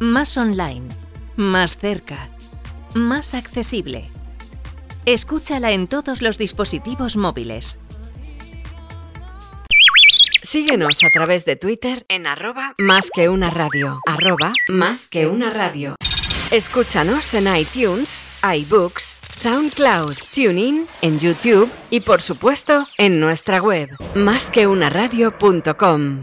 Más online, más cerca, más accesible. Escúchala en todos los dispositivos móviles. Síguenos a través de Twitter en arroba más que una radio. Arroba más que una radio. Escúchanos en iTunes, iBooks, SoundCloud, TuneIn, en YouTube y por supuesto en nuestra web másqueunaradio.com.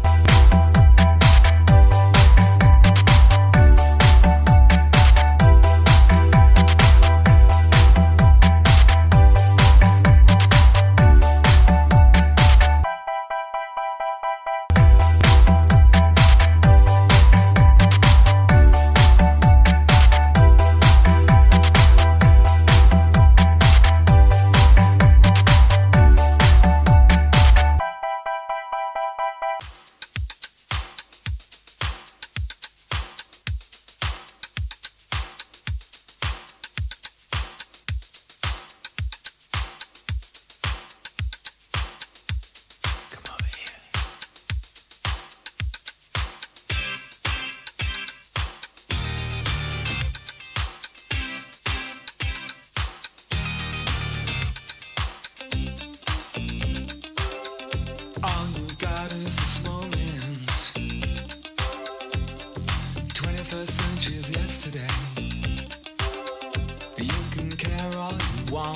忘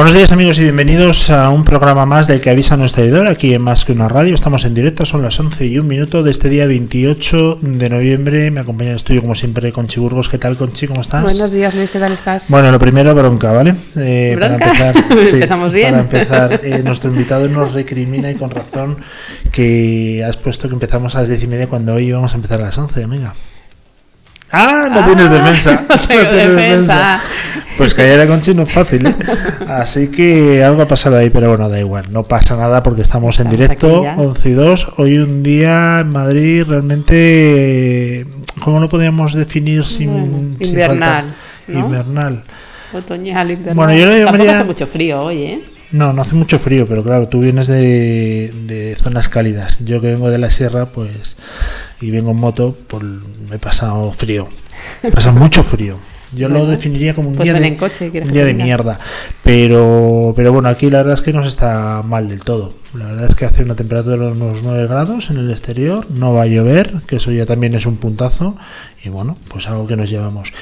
Buenos días amigos y bienvenidos a un programa más del que avisa nuestro editor aquí en Más que una radio. Estamos en directo, son las 11 y un minuto de este día 28 de noviembre. Me acompaña en el estudio como siempre Conchi Burgos. ¿Qué tal Conchi? ¿Cómo estás? Buenos días, Luis, ¿qué tal estás? Bueno, lo primero, bronca, ¿vale? Eh, ¿Bronca? Empezamos bien. Para empezar, eh, nuestro invitado nos recrimina y con razón que has puesto que empezamos a las 10 y media cuando hoy íbamos a empezar a las 11, amiga. Ah, no Ah, tienes defensa. no tengo tienes defensa. Pues callar a Conchi no es fácil, ¿eh? Así que algo ha pasado ahí, pero bueno, da igual. No pasa nada porque estamos, en directo, aquí ya. 11 y 2. Hoy un día en Madrid realmente... ¿Cómo lo podríamos definir sin... Bueno, sin invernal, falta? ¿no? Invernal. Otoñal, invernal. Bueno, yo lo Tampoco llamaría- hace mucho frío hoy, ¿eh? No, no hace mucho frío, pero claro, tú vienes de, de zonas cálidas. Yo que vengo de la sierra, pues, y vengo en moto, pues me he pasado frío. Me he pasado mucho frío. Yo lo definiría como un pues día, de, en coche, ¿quieres un día de mierda. Pero, pero bueno, aquí la verdad es que no se está mal del todo. La verdad es que hace una temperatura de unos 9 grados en el exterior, no va a llover, que eso ya también es un puntazo. Y bueno, pues algo que nos llevamos.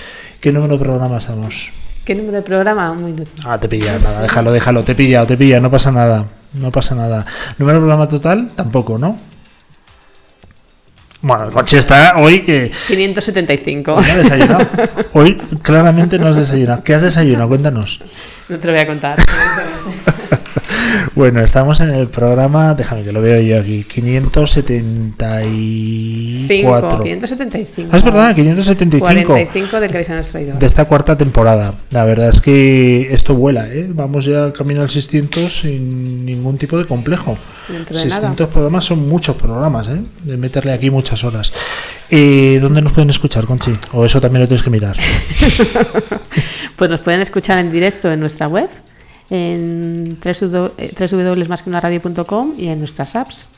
¿Qué número de programa estamos? ¿Qué número de programa? Un minuto. Ah, te pilla, nada, déjalo, déjalo, te he pillado, te he pillado, no pasa nada, no pasa nada. ¿Número de programa total? Tampoco, ¿no? Bueno, el coche está hoy que 575. no ha desayunado. Hoy claramente no has desayunado. ¿Qué has desayunado? Cuéntanos. No te lo voy a contar. Bueno, estamos en el programa, déjame que lo veo yo aquí, 574. 575. Ah, es verdad, 575. 45 del que de esta cuarta temporada. La verdad es que esto vuela, ¿eh? Vamos ya camino al 600 sin ningún tipo de complejo. Dentro de 600 nada. programas son muchos programas, ¿eh? De meterle aquí muchas horas. Eh, ¿Dónde nos pueden escuchar, Conchi? O eso también lo tienes que mirar. Pues nos pueden escuchar en directo en nuestra web, en www.masqueunaradio.com y en nuestras apps.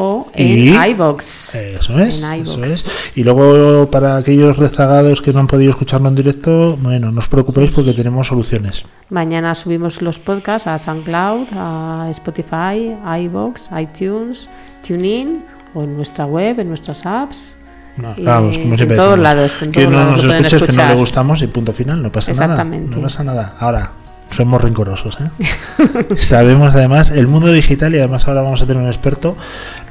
O en iVox. Eso es, eso es. Y luego, para aquellos rezagados que no han podido escucharlo en directo, bueno, no os preocupéis porque tenemos soluciones. Mañana subimos los podcasts a SoundCloud, a Spotify, a iVoox, iTunes, TuneIn o en nuestra web, en nuestras apps. No, Y vamos, como en todos lados, en que todos no lados nos escuches, que no le gustamos y punto final, no pasa nada. Exactamente. No pasa nada. Ahora, somos rencorosos, ¿eh? Sabemos además, el mundo digital, y además ahora vamos a tener un experto,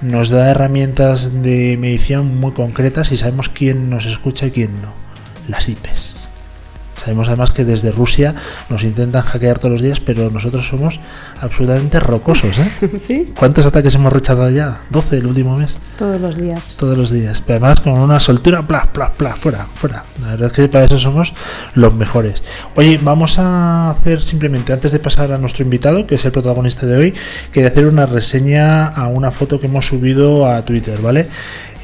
nos da herramientas de medición muy concretas y sabemos quién nos escucha y quién no. Las IPs. Sabemos además que desde Rusia nos intentan hackear todos los días, pero nosotros somos absolutamente rocosos. ¿eh? Sí, ¿Cuántos ataques hemos rechazado ya? 12 el último mes. todos los días. Todos los días. Pero además con una soltura, plas, plas, plas, fuera, fuera. La verdad es que para eso somos los mejores. Oye, vamos a hacer simplemente, antes de pasar a nuestro invitado, que es el protagonista de hoy, quería hacer una reseña a una foto que hemos subido a Twitter, ¿vale?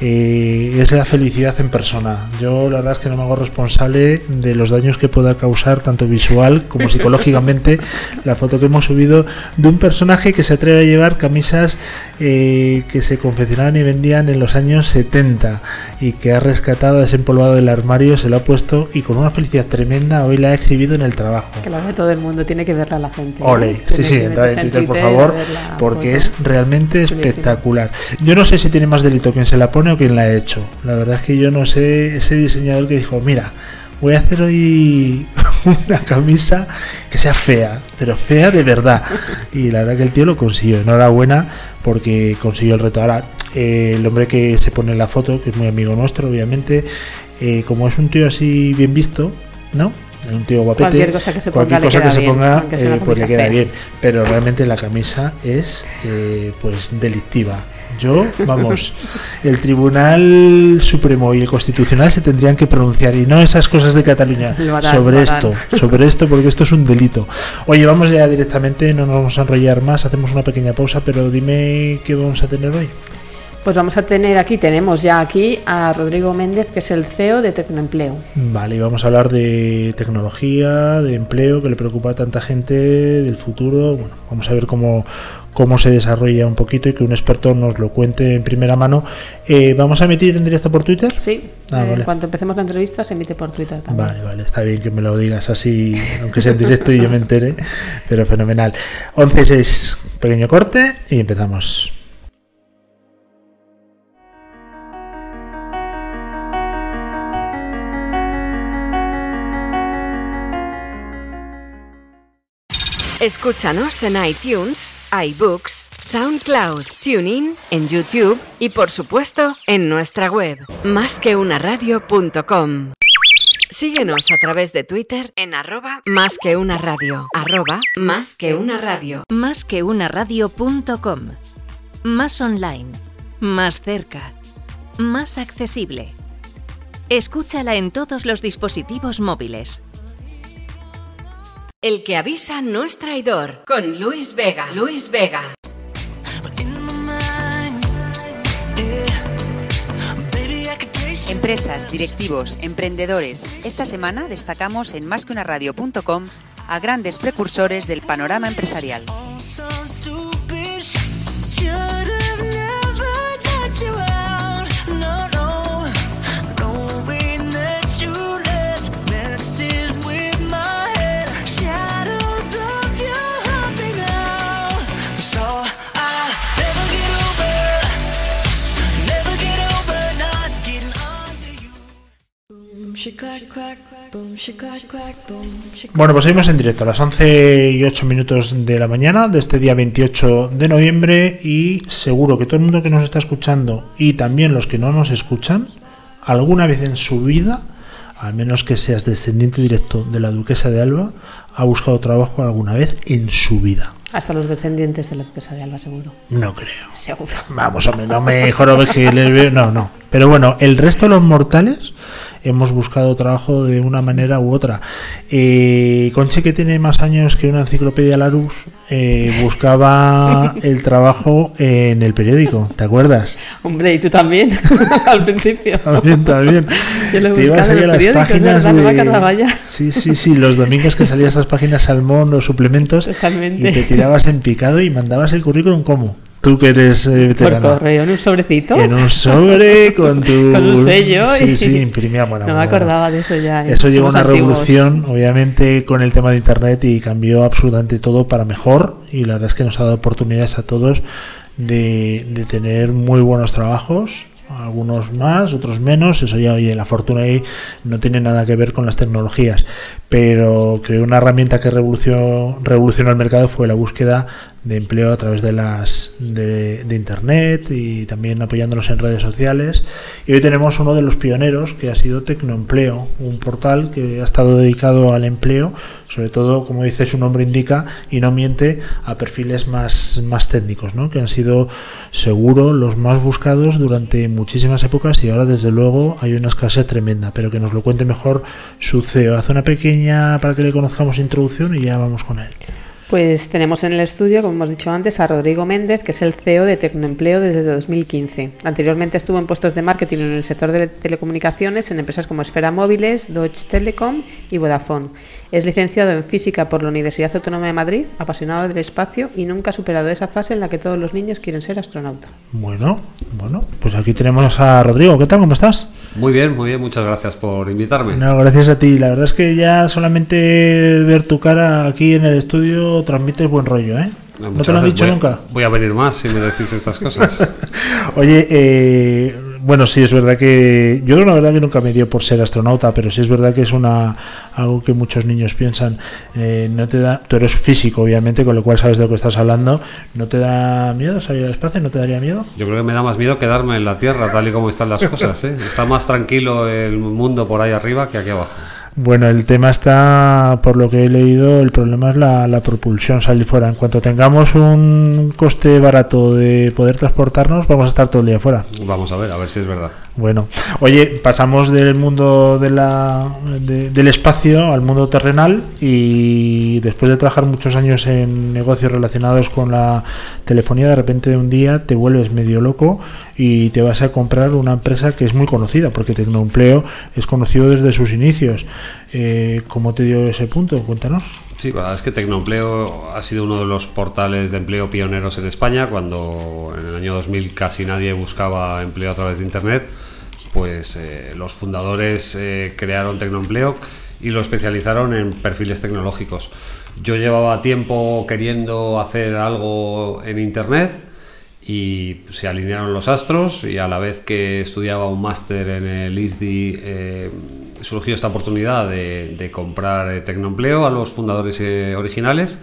Eh, es la felicidad en persona. Yo la verdad es que no me hago responsable de los daños que pueda causar tanto visual como psicológicamente la foto que hemos subido de un personaje que se atreve a llevar camisas eh, que se confeccionaban y vendían en los años 70 y que ha rescatado, ha desempolvado del armario, se lo ha puesto y con una felicidad tremenda hoy la ha exhibido en el trabajo. Que la ve todo el mundo, tiene que verla la gente. ¿no? Ole, sí, sí, entra en Twitter, por favor, porque foto. es realmente Chulísimo. espectacular. Yo no sé si tiene más delito quien se la pone o quien la ha hecho. La verdad es que yo no sé ese diseñador que dijo, mira, voy a hacer hoy una camisa que sea fea, pero fea de verdad. Y la verdad que el tío lo consiguió. Enhorabuena porque consiguió el reto. Ahora, eh, el hombre que se pone en la foto, que es muy amigo nuestro, obviamente, eh, como es un tío así bien visto, ¿no? Un tío guapete. Cualquier cosa que se ponga le cosa queda que se ponga, eh, pues le queda fea. bien. Pero realmente la camisa es eh, pues delictiva. Yo, vamos, el Tribunal Supremo y el Constitucional se tendrían que pronunciar y no esas cosas de Cataluña sobre esto, sobre esto, porque esto es un delito. Oye, vamos ya directamente, no nos vamos a enrollar más, hacemos una pequeña pausa, pero dime qué vamos a tener hoy. Pues vamos a tener aquí, tenemos ya aquí a Rodrigo Méndez, que es el CEO de Tecnoempleo. Vale, y vamos a hablar de tecnología, de empleo, que le preocupa a tanta gente, del futuro. Bueno, vamos a ver cómo, cómo se desarrolla un poquito y que un experto nos lo cuente en primera mano. Eh, ¿Vamos a emitir en directo por Twitter? Sí, Ah, eh, vale. cuando empecemos la entrevista se emite por Twitter también. Vale, vale, está bien que me lo digas así, aunque sea en directo y yo me entere, pero fenomenal. 11-6, pequeño corte y empezamos. Escúchanos en iTunes, iBooks, SoundCloud, TuneIn, en YouTube y por supuesto en nuestra web, másqueunaradio.com. Síguenos a través de Twitter en arroba más que una radio, arroba más que una radio. Más que una radio.com. Más online. Más cerca. Más accesible. Escúchala en todos los dispositivos móviles. El que avisa no es traidor, con Luis Vega. Luis Vega. Empresas, directivos, emprendedores. Esta semana destacamos en másqueunaradio.com a grandes precursores del panorama empresarial. Bueno, pues seguimos en directo a las 11 y 8 minutos de la mañana de este día 28 de noviembre y seguro que todo el mundo que nos está escuchando y también los que no nos escuchan, alguna vez en su vida, al menos que seas descendiente directo de la duquesa de Alba, ha buscado trabajo alguna vez en su vida. Hasta los descendientes de la duquesa de Alba, seguro. No creo. Seguro. Vamos, hombre, no me jorobe que les veo. No, no. Pero bueno, el resto de los mortales hemos buscado trabajo de una manera u otra. Eh, Conche, que tiene más años que una enciclopedia Larus, eh, buscaba el trabajo en el periódico. ¿Te acuerdas? Hombre, y tú también, al principio. También, también. Yo lo he Te ibas buscado en ahí a el las páginas de-. Sí, sí, sí, los domingos que salían esas páginas Salmón, los suplementos, y te tirabas en picado y mandabas el currículum como. Tú que eres eh, Por correo, en un sobrecito. En un sobre con tu. Con un sello Sí, y- sí, imprimía. Bueno, no me bueno, acordaba de eso ya. Eso llegó a Somos una antiguos. revolución, obviamente, con el tema de Internet y cambió absolutamente todo para mejor. Y la verdad es que nos ha dado oportunidades a todos de, de tener muy buenos trabajos. Algunos más, otros menos. Eso ya, oye, la fortuna ahí no tiene nada que ver con las tecnologías. Pero creo una herramienta que revolucionó, revolucionó el mercado fue la búsqueda de empleo a través de las de, internet y también apoyándonos en redes sociales. Y hoy tenemos uno de los pioneros que ha sido Tecnoempleo, un portal que ha estado dedicado al empleo, sobre todo, como dice su nombre indica, y no miente, a perfiles más, más técnicos, ¿no? que han sido seguro los más buscados durante muchísimas épocas y ahora desde luego hay una escasez tremenda, pero que nos lo cuente mejor su CEO. Hace una pequeña, para que le conozcamos, introducción y ya vamos con él. Pues tenemos en el estudio, como hemos dicho antes, a Rodrigo Méndez, que es el CEO de Tecnoempleo desde 2015. Anteriormente estuvo en puestos de marketing en el sector de telecomunicaciones en empresas como Esfera Móviles, Deutsche Telekom y Vodafone. Es licenciado en física por la Universidad Autónoma de Madrid, apasionado del espacio y nunca ha superado esa fase en la que todos los niños quieren ser astronauta. Bueno, bueno, pues aquí tenemos a Rodrigo. ¿Qué tal? ¿Cómo estás? Muy bien, muy bien, muchas gracias por invitarme. No, gracias a ti. La verdad es que ya solamente ver tu cara aquí en el estudio transmite buen rollo, ¿eh? ¿No Muchas te lo han dicho Voy nunca? Voy a venir más si me decís estas cosas. Oye, eh, bueno, sí, es verdad que yo la verdad que nunca me dio por ser astronauta, pero sí es verdad que es una algo que muchos niños piensan. Eh, no te da, tú eres físico, obviamente, con lo cual sabes de lo que estás hablando. ¿No te da miedo salir al espacio? ¿No te daría miedo? Yo creo que me da más miedo quedarme en la Tierra, tal y como están las cosas. ¿eh? Está más tranquilo el mundo por ahí arriba que aquí abajo. Bueno, el tema está, por lo que he leído, el problema es la, la propulsión, salir fuera. En cuanto tengamos un coste barato de poder transportarnos, vamos a estar todo el día fuera. Vamos a ver, a ver si es verdad. Bueno, oye, pasamos del mundo de la, de- del espacio al mundo terrenal y después de trabajar muchos años en negocios relacionados con la telefonía, de repente de un día te vuelves medio loco y te vas a comprar una empresa que es muy conocida, porque Tecnoempleo es conocido desde sus inicios. Eh, ¿Cómo te dio ese punto? Cuéntanos. Sí, es que Tecnoempleo ha sido uno de los portales de empleo pioneros en España. Cuando en el año 2000 casi nadie buscaba empleo a través de Internet, pues eh, los fundadores eh, crearon Tecnoempleo y lo especializaron en perfiles tecnológicos. Yo llevaba tiempo queriendo hacer algo en Internet y se alinearon los astros y a la vez que estudiaba un máster en el ISDI eh, surgió esta oportunidad de, de comprar Tecnoempleo a los fundadores originales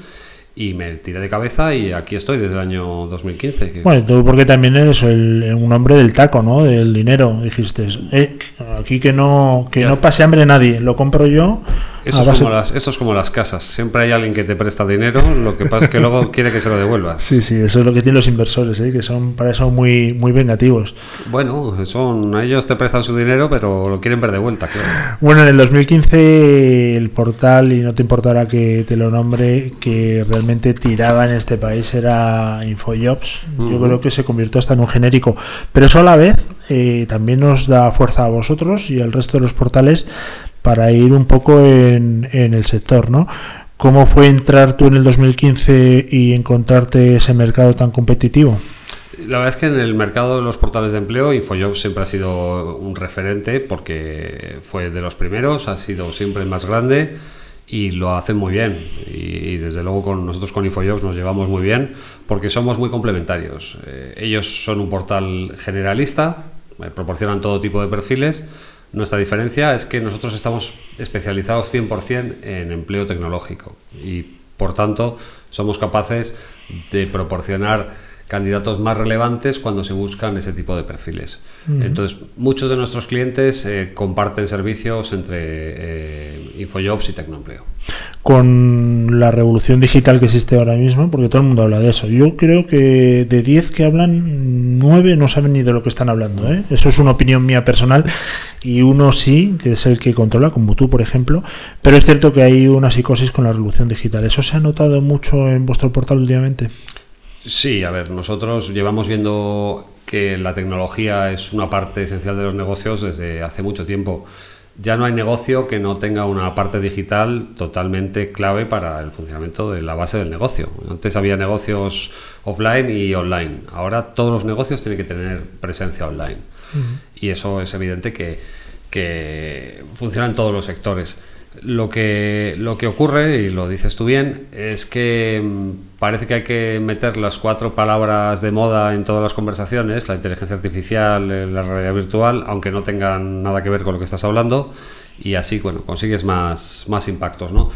y me tiré de cabeza y aquí estoy desde el año 2015. que- Bueno, tú porque también eres el- un hombre del taco, ¿no? Del dinero, dijiste. Eh, aquí que no que Ya. no pase hambre nadie, lo compro yo. Esto, a es como las, esto es como las casas, siempre hay alguien que te presta dinero, lo que pasa es que luego quiere que se lo devuelvas. Sí, sí, eso es lo que tienen los inversores, ¿eh? que son para eso muy muy vengativos. Bueno, son, ellos te prestan su dinero, pero lo quieren ver de vuelta, claro. Bueno, en el 2015 el portal, y no te importará que te lo nombre, que realmente tiraba en este país era Infojobs. Yo Ujú. creo que se convirtió hasta en un genérico. Pero eso a la vez eh, también nos da fuerza a vosotros y al resto de los portales para ir un poco en, el sector, ¿no? ¿Cómo fue entrar tú en el 2015 y encontrarte ese mercado tan competitivo? La verdad es que en el mercado de los portales de empleo, Infojobs siempre ha sido un referente porque fue de los primeros, ha sido siempre el más grande y lo hacen muy bien. Y, y desde luego con nosotros con Infojobs nos llevamos muy bien porque somos muy complementarios. Eh, ellos son un portal generalista, eh, proporcionan todo tipo de perfiles. Nuestra diferencia es que nosotros estamos especializados 100% en empleo tecnológico y por tanto somos capaces de proporcionar candidatos más relevantes cuando se buscan ese tipo de perfiles. Entonces, muchos de nuestros clientes eh, comparten servicios entre eh, Infojobs y Tecnoempleo. con la revolución digital que existe ahora mismo, porque todo el mundo habla de eso. Yo creo que de 10 que hablan, 9 no saben ni de lo que están hablando. ¿eh? Eso es una opinión mía personal y uno sí, que es el que controla, como tú, por ejemplo. Pero es cierto que hay una psicosis con la revolución digital. ¿Eso se ha notado mucho en vuestro portal últimamente? Sí, a ver, nosotros llevamos viendo que la tecnología es una parte esencial de los negocios desde hace mucho tiempo. Ya no hay negocio que no tenga una parte digital totalmente clave para el funcionamiento de la base del negocio. Antes había negocios offline y online. Ahora todos los negocios tienen que tener presencia online. Y eso es evidente que, que funciona en todos los sectores. Lo que, lo que ocurre, y lo dices tú bien, es que mm, parece que hay que meter las cuatro palabras de moda en todas las conversaciones, la inteligencia artificial, eh, la realidad virtual, aunque no tengan nada que ver con lo que estás hablando, y así, bueno, consigues más, más impactos, ¿no?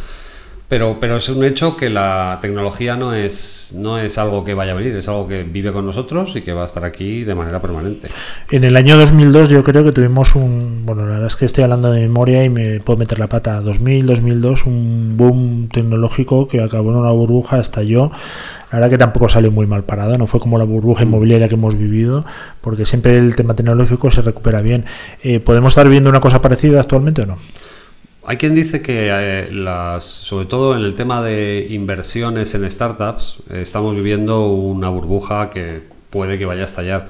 Pero, pero es un hecho que la tecnología no es, no es algo que vaya a venir, es algo que vive con nosotros y que va a estar aquí de manera permanente. En el año 2002 yo creo que tuvimos un, bueno, la verdad es que estoy hablando de memoria y me puedo meter la pata, 2000, 2002, un boom tecnológico que acabó en una burbuja, estalló. La verdad que tampoco salió muy mal parado, no fue como la burbuja inmobiliaria que hemos vivido, porque siempre el tema tecnológico se recupera bien. Eh, ¿Podemos estar viendo una cosa parecida actualmente o no? Hay quien dice que, eh, las, sobre todo en el tema de inversiones en startups, eh, estamos viviendo una burbuja que puede que vaya a estallar.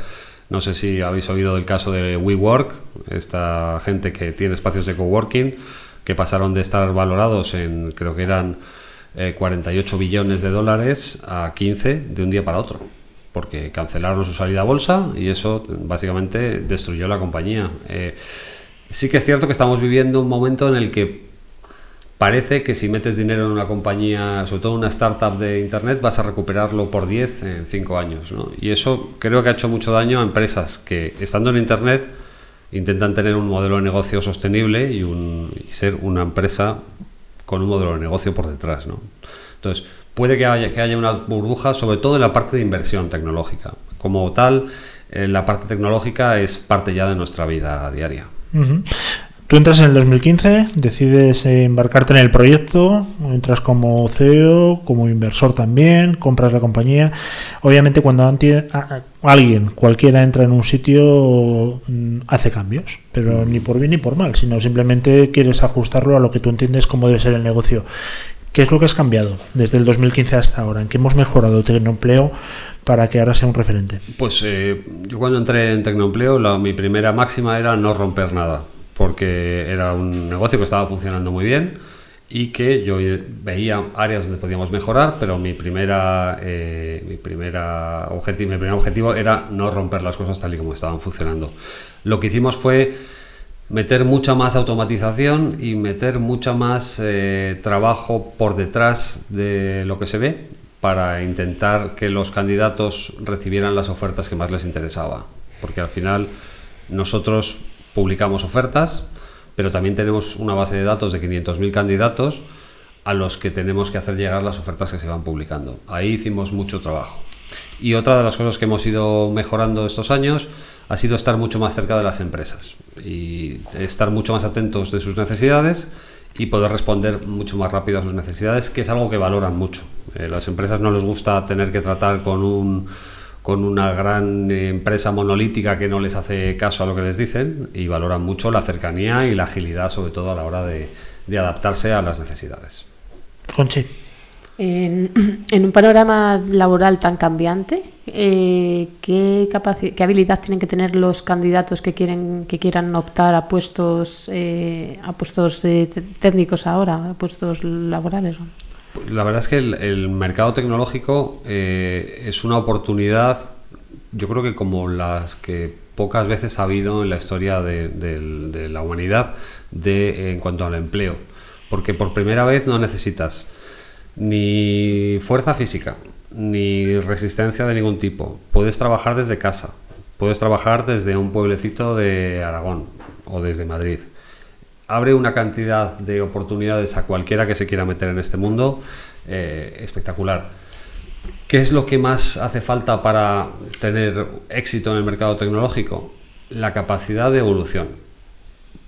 No sé si habéis oído del caso de WeWork, esta gente que tiene espacios de coworking, que pasaron de estar valorados en, creo que eran eh, 48 billones de dólares a 15 de un día para otro, porque cancelaron su salida a bolsa y eso básicamente destruyó la compañía. Eh, sí que es cierto que estamos viviendo un momento en el que parece que si metes dinero en una compañía, sobre todo una startup de Internet, vas a recuperarlo por 10 en 5 años. ¿no? Y eso creo que ha hecho mucho daño a empresas que, estando en Internet, intentan tener un modelo de negocio sostenible y, un, y ser una empresa con un modelo de negocio por detrás. ¿no? Entonces, puede que haya, que haya una burbuja, sobre todo en la parte de inversión tecnológica. Como tal, eh, la parte tecnológica es parte ya de nuestra vida diaria. Tú entras en el 2015, decides embarcarte en el proyecto, entras como CEO, como inversor también, compras la compañía. Obviamente cuando alguien, cualquiera entra en un sitio, mm, hace cambios, pero ni por bien ni por mal, sino simplemente quieres ajustarlo a lo que tú entiendes cómo debe ser el negocio. ¿Qué es lo que has cambiado desde el 2015 hasta ahora? ¿En qué hemos mejorado Tecnoempleo para que ahora sea un referente? Pues eh, yo cuando entré en Tecnoempleo, la, mi primera máxima era no romper nada, porque era un negocio que estaba funcionando muy bien y que yo veía áreas donde podíamos mejorar, pero mi primera, eh, mi primera objetivo, mi primer objetivo era no romper las cosas tal y como estaban funcionando. Lo que hicimos fue meter mucha más automatización y meter mucha más eh, trabajo por detrás de lo que se ve para intentar que los candidatos recibieran las ofertas que más les interesaba. Porque al final nosotros publicamos ofertas, pero también tenemos una base de datos de 500.000 candidatos a los que tenemos que hacer llegar las ofertas que se van publicando. Ahí hicimos mucho trabajo. Y otra de las cosas que hemos ido mejorando estos años ha sido estar mucho más cerca de las empresas y estar mucho más atentos de sus necesidades y poder responder mucho más rápido a sus necesidades, que es algo que valoran mucho. Eh, las empresas no les gusta tener que tratar con un con una gran empresa monolítica que no les hace caso a lo que les dicen y valoran mucho la cercanía y la agilidad, sobre todo a la hora de, de adaptarse a las necesidades. Conchi. En, un panorama laboral tan cambiante, eh, ¿qué, ¿qué habilidad tienen que tener los candidatos que quieren que quieran optar a puestos eh, a puestos eh, técnicos ahora, a puestos laborales? La verdad es que el, mercado tecnológico eh, es una oportunidad, yo creo que como las que pocas veces ha habido en la historia de, de la humanidad de, en cuanto al empleo. Porque por primera vez no necesitas ni fuerza física, ni resistencia de ningún tipo. Puedes trabajar desde casa, puedes trabajar desde un pueblecito de Aragón o desde Madrid abre una cantidad de oportunidades a cualquiera que se quiera meter en este mundo eh, espectacular. ¿Qué es lo que más hace falta para tener éxito en el mercado tecnológico? La capacidad de evolución.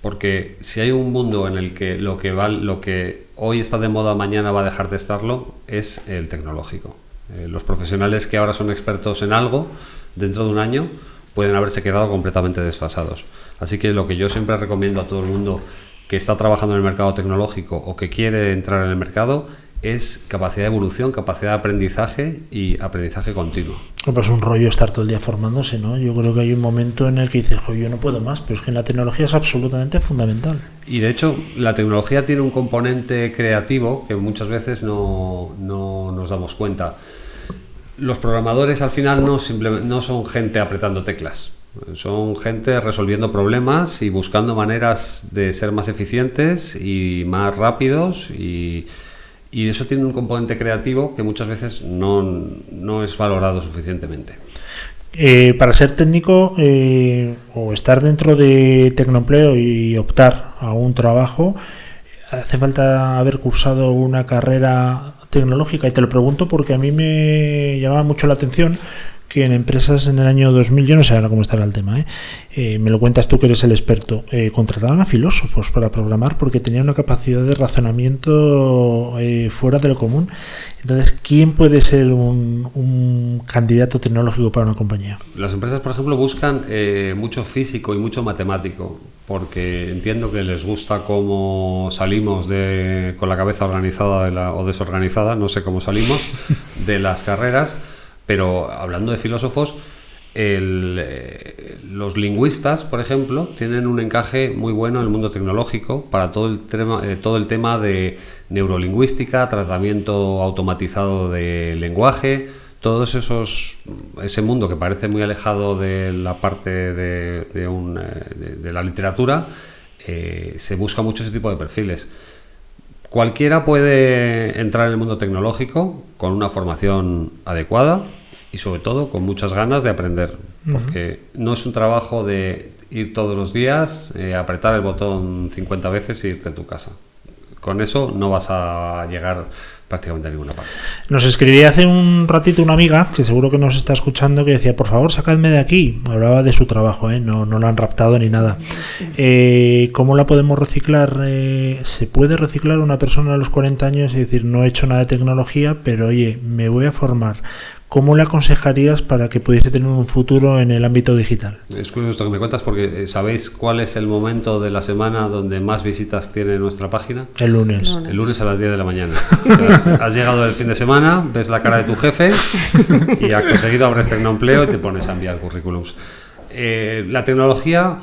Porque si hay un mundo en el que lo que, hoy está de moda, mañana va a dejar de estarlo, es el tecnológico. Eh, los profesionales que ahora son expertos en algo, dentro de un año, pueden haberse quedado completamente desfasados. Así que lo que yo siempre recomiendo a todo el mundo que está trabajando en el mercado tecnológico o que quiere entrar en el mercado es capacidad de evolución, capacidad de aprendizaje y aprendizaje continuo. Pues es un rollo estar todo el día formándose, ¿no? Yo creo que hay un momento en el que dices, "Jo, yo no puedo más, pero es que la tecnología es absolutamente fundamental. Y de hecho, la tecnología tiene un componente creativo que muchas veces no, no nos damos cuenta. Los programadores al final no, no son gente apretando teclas, son gente resolviendo problemas y buscando maneras de ser más eficientes y más rápidos y, y eso tiene un componente creativo que muchas veces no, no es valorado suficientemente. Eh, para ser técnico eh, o estar dentro de Tecnoempleo y optar a un trabajo, hace falta haber cursado una carrera tecnológica y te lo pregunto porque a mí me llamaba mucho la atención que en empresas en el año 2000, yo no sé ahora cómo estará el tema, ¿eh? Eh, me lo cuentas tú que eres el experto, eh, contrataban a filósofos para programar porque tenían una capacidad de razonamiento eh, fuera de lo común. Entonces, ¿quién puede ser un, un candidato tecnológico para una compañía? Las empresas, por ejemplo, buscan mucho físico y mucho matemático, porque entiendo que les gusta cómo salimos de, con la cabeza organizada de la- o desorganizada, no sé cómo salimos, de las carreras, pero hablando de filósofos, eh, los lingüistas, por ejemplo, tienen un encaje muy bueno en el mundo tecnológico para todo el tema, eh, todo el tema de neurolingüística, tratamiento automatizado de lenguaje, todos esos ese mundo que parece muy alejado de la parte de, de un, eh, de- la literatura, se busca mucho ese tipo de perfiles. Cualquiera puede entrar en el mundo tecnológico con una formación adecuada y sobre todo con muchas ganas de aprender, porque no es un trabajo de ir todos los días, eh, apretar el botón 50 veces e irte a tu casa. Con eso no vas a llegar prácticamente a ninguna parte. Nos escribía hace un ratito una amiga, que seguro que nos está escuchando, que decía, por favor, sacadme de aquí. Hablaba de su trabajo, ¿eh? no, no la han raptado ni nada. Eh, ¿Cómo la podemos reciclar? Eh, ¿Se puede reciclar una persona a los 40 años y decir, no he hecho nada de tecnología, pero oye, me voy a formar? ¿Cómo le aconsejarías para que pudiese tener un futuro en el ámbito digital? Es curioso esto que me cuentas porque eh, ¿sabéis cuál es el momento de la semana donde más visitas tiene nuestra página? El lunes. Lunes. El lunes a las 10 de la mañana. Has, has llegado el fin de semana, ves la cara de tu jefe y acto seguido abres Tecnoempleo y te pones a enviar currículums. Eh, la tecnología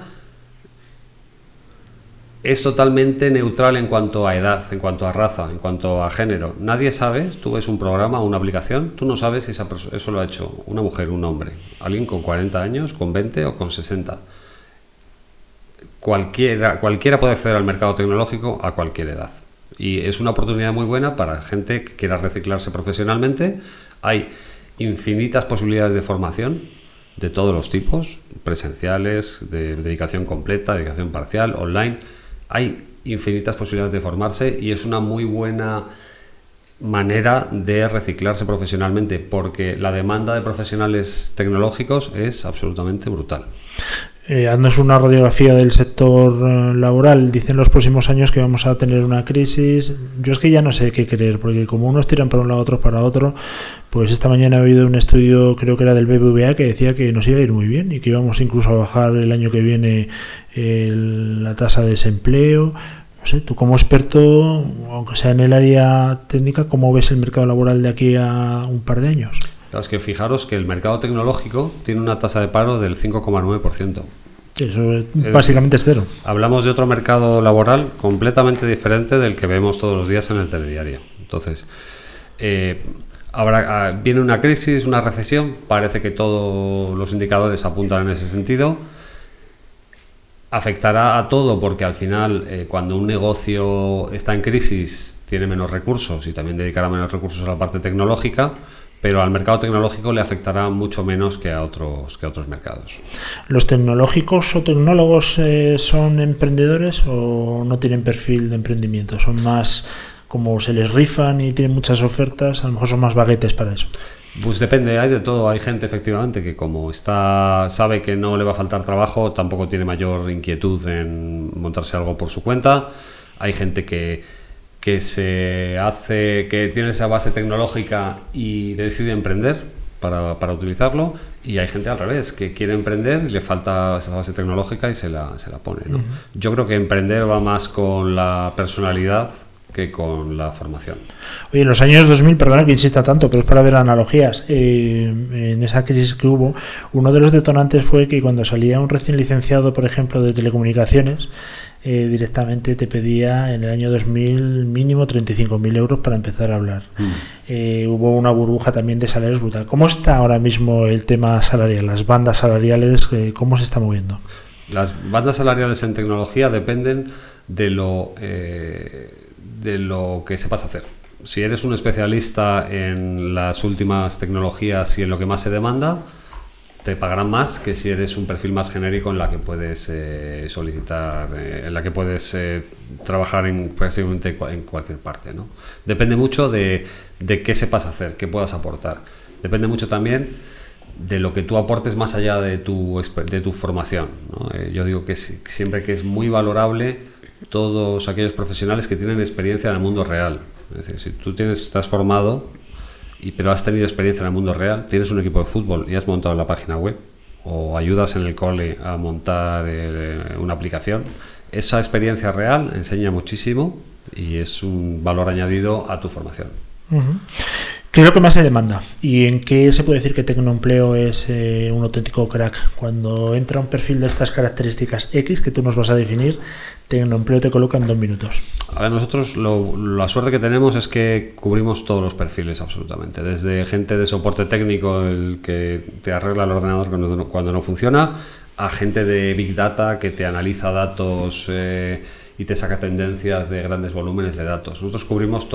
es totalmente neutral en cuanto a edad, en cuanto a raza, en cuanto a género. Nadie sabe, tú ves un programa o una aplicación, tú no sabes si esa eso lo ha hecho una mujer, un hombre, alguien con 40 años, con 20 o con 60 cualquiera, cualquiera puede acceder al mercado tecnológico a cualquier edad. Y es una oportunidad muy buena para gente que quiera reciclarse profesionalmente. Hay infinitas posibilidades de formación de todos los tipos, presenciales, de dedicación completa, dedicación parcial, online. Hay infinitas posibilidades de formarse y es una muy buena manera de reciclarse profesionalmente porque la demanda de profesionales tecnológicos es absolutamente brutal. Eh, haznos una radiografía del sector eh, laboral. Dicen los próximos años que vamos a tener una crisis. Yo es que ya no sé qué creer, porque como unos tiran para un lado, otros para otro, pues esta mañana ha habido un estudio, creo que era del BBVA, que decía que nos iba a ir muy bien y que íbamos incluso a bajar el año que viene la tasa de desempleo. No sé, tú como experto, aunque sea en el área técnica, ¿cómo ves el mercado laboral de aquí a un par de años? Claro, es que fijaros que el mercado tecnológico tiene una tasa de paro del 5,9%. Eso es- básicamente es cero. Hablamos de otro mercado laboral completamente diferente del que vemos todos los días en el telediario. Entonces, eh, habrá, ah, viene una crisis, una recesión, parece que todos los indicadores apuntan en ese sentido. Afectará a todo porque al final, eh, cuando un negocio está en crisis, tiene menos recursos y también dedicará menos recursos a la parte tecnológica, pero al mercado tecnológico le afectará mucho menos que a otros, que a otros mercados. ¿Los tecnológicos o tecnólogos eh, son emprendedores o no tienen perfil de emprendimiento? Son más como se les rifan y tienen muchas ofertas, a lo mejor son más baguetes para eso. Pues depende, hay de todo. Hay gente efectivamente que como está sabe que no le va a faltar trabajo, tampoco tiene mayor inquietud en montarse algo por su cuenta. Hay gente que, que se hace, que tiene esa base tecnológica y decide emprender para, para utilizarlo. Y hay gente al revés, que quiere emprender y le falta esa base tecnológica y se la, se la pone. ¿no? Yo creo que emprender va más con la personalidad que con la formación. Oye, en los años 2000, perdona que insista tanto, pero es para ver analogías. eh, en esa crisis que hubo, uno de los detonantes fue que cuando salía un recién licenciado, por ejemplo, de telecomunicaciones, eh, directamente te pedía en el año 2000 mínimo 35.000 euros para empezar a hablar. Eh, hubo una burbuja también de salarios brutal. ¿Cómo está ahora mismo el tema salarial? Las bandas salariales, eh, ¿cómo se está moviendo? Las bandas salariales en tecnología dependen de lo, de lo que sepas hacer. Si eres un especialista en las últimas tecnologías y en lo que más se demanda, te pagarán más que si eres un perfil más genérico en la que puedes eh, solicitar, eh, en la que puedes eh, trabajar en prácticamente en cualquier parte. ¿no? Depende mucho de, de qué sepas hacer, qué puedas aportar. Depende mucho también de lo que tú aportes más allá de tu, de tu formación. ¿no? Eh, yo digo que si- siempre que es muy valorable todos aquellos profesionales que tienen experiencia en el mundo real. Es decir, si tú tienes, estás formado, y, pero has tenido experiencia en el mundo real, tienes un equipo de fútbol y has montado la página web, o ayudas en el cole a montar eh, una aplicación, esa experiencia real enseña muchísimo y es un valor añadido a tu formación. ¿Qué lo que más se demanda? ¿Y en qué se puede decir que Tecnoempleo es eh, un auténtico crack? Cuando entra un perfil de estas características X que tú nos vas a definir, Tecnoempleo te coloca en dos minutos. A ver, nosotros lo- la suerte que tenemos es que cubrimos todos los perfiles absolutamente. Desde gente de soporte técnico, el que te arregla el ordenador cuando no, cuando no funciona, a gente de Big Data que te analiza datos eh, y te saca tendencias de grandes volúmenes de datos. Nosotros cubrimos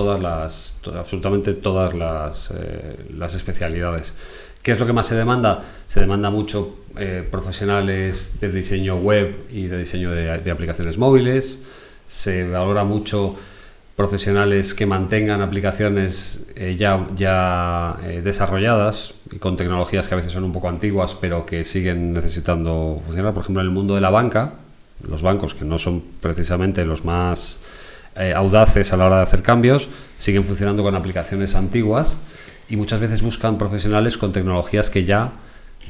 absolutamente todas las, eh, las especialidades. ¿Qué es lo que más se demanda? Se demanda mucho eh, profesionales de diseño web y de diseño de, de aplicaciones móviles. Se valora mucho profesionales que mantengan aplicaciones eh, ya, ya eh, desarrolladas y con tecnologías que a veces son un poco antiguas pero que siguen necesitando funcionar. Por ejemplo, en el mundo de la banca, los bancos que no son precisamente los más eh, audaces a la hora de hacer cambios, siguen funcionando con aplicaciones antiguas y muchas veces buscan profesionales con tecnologías que ya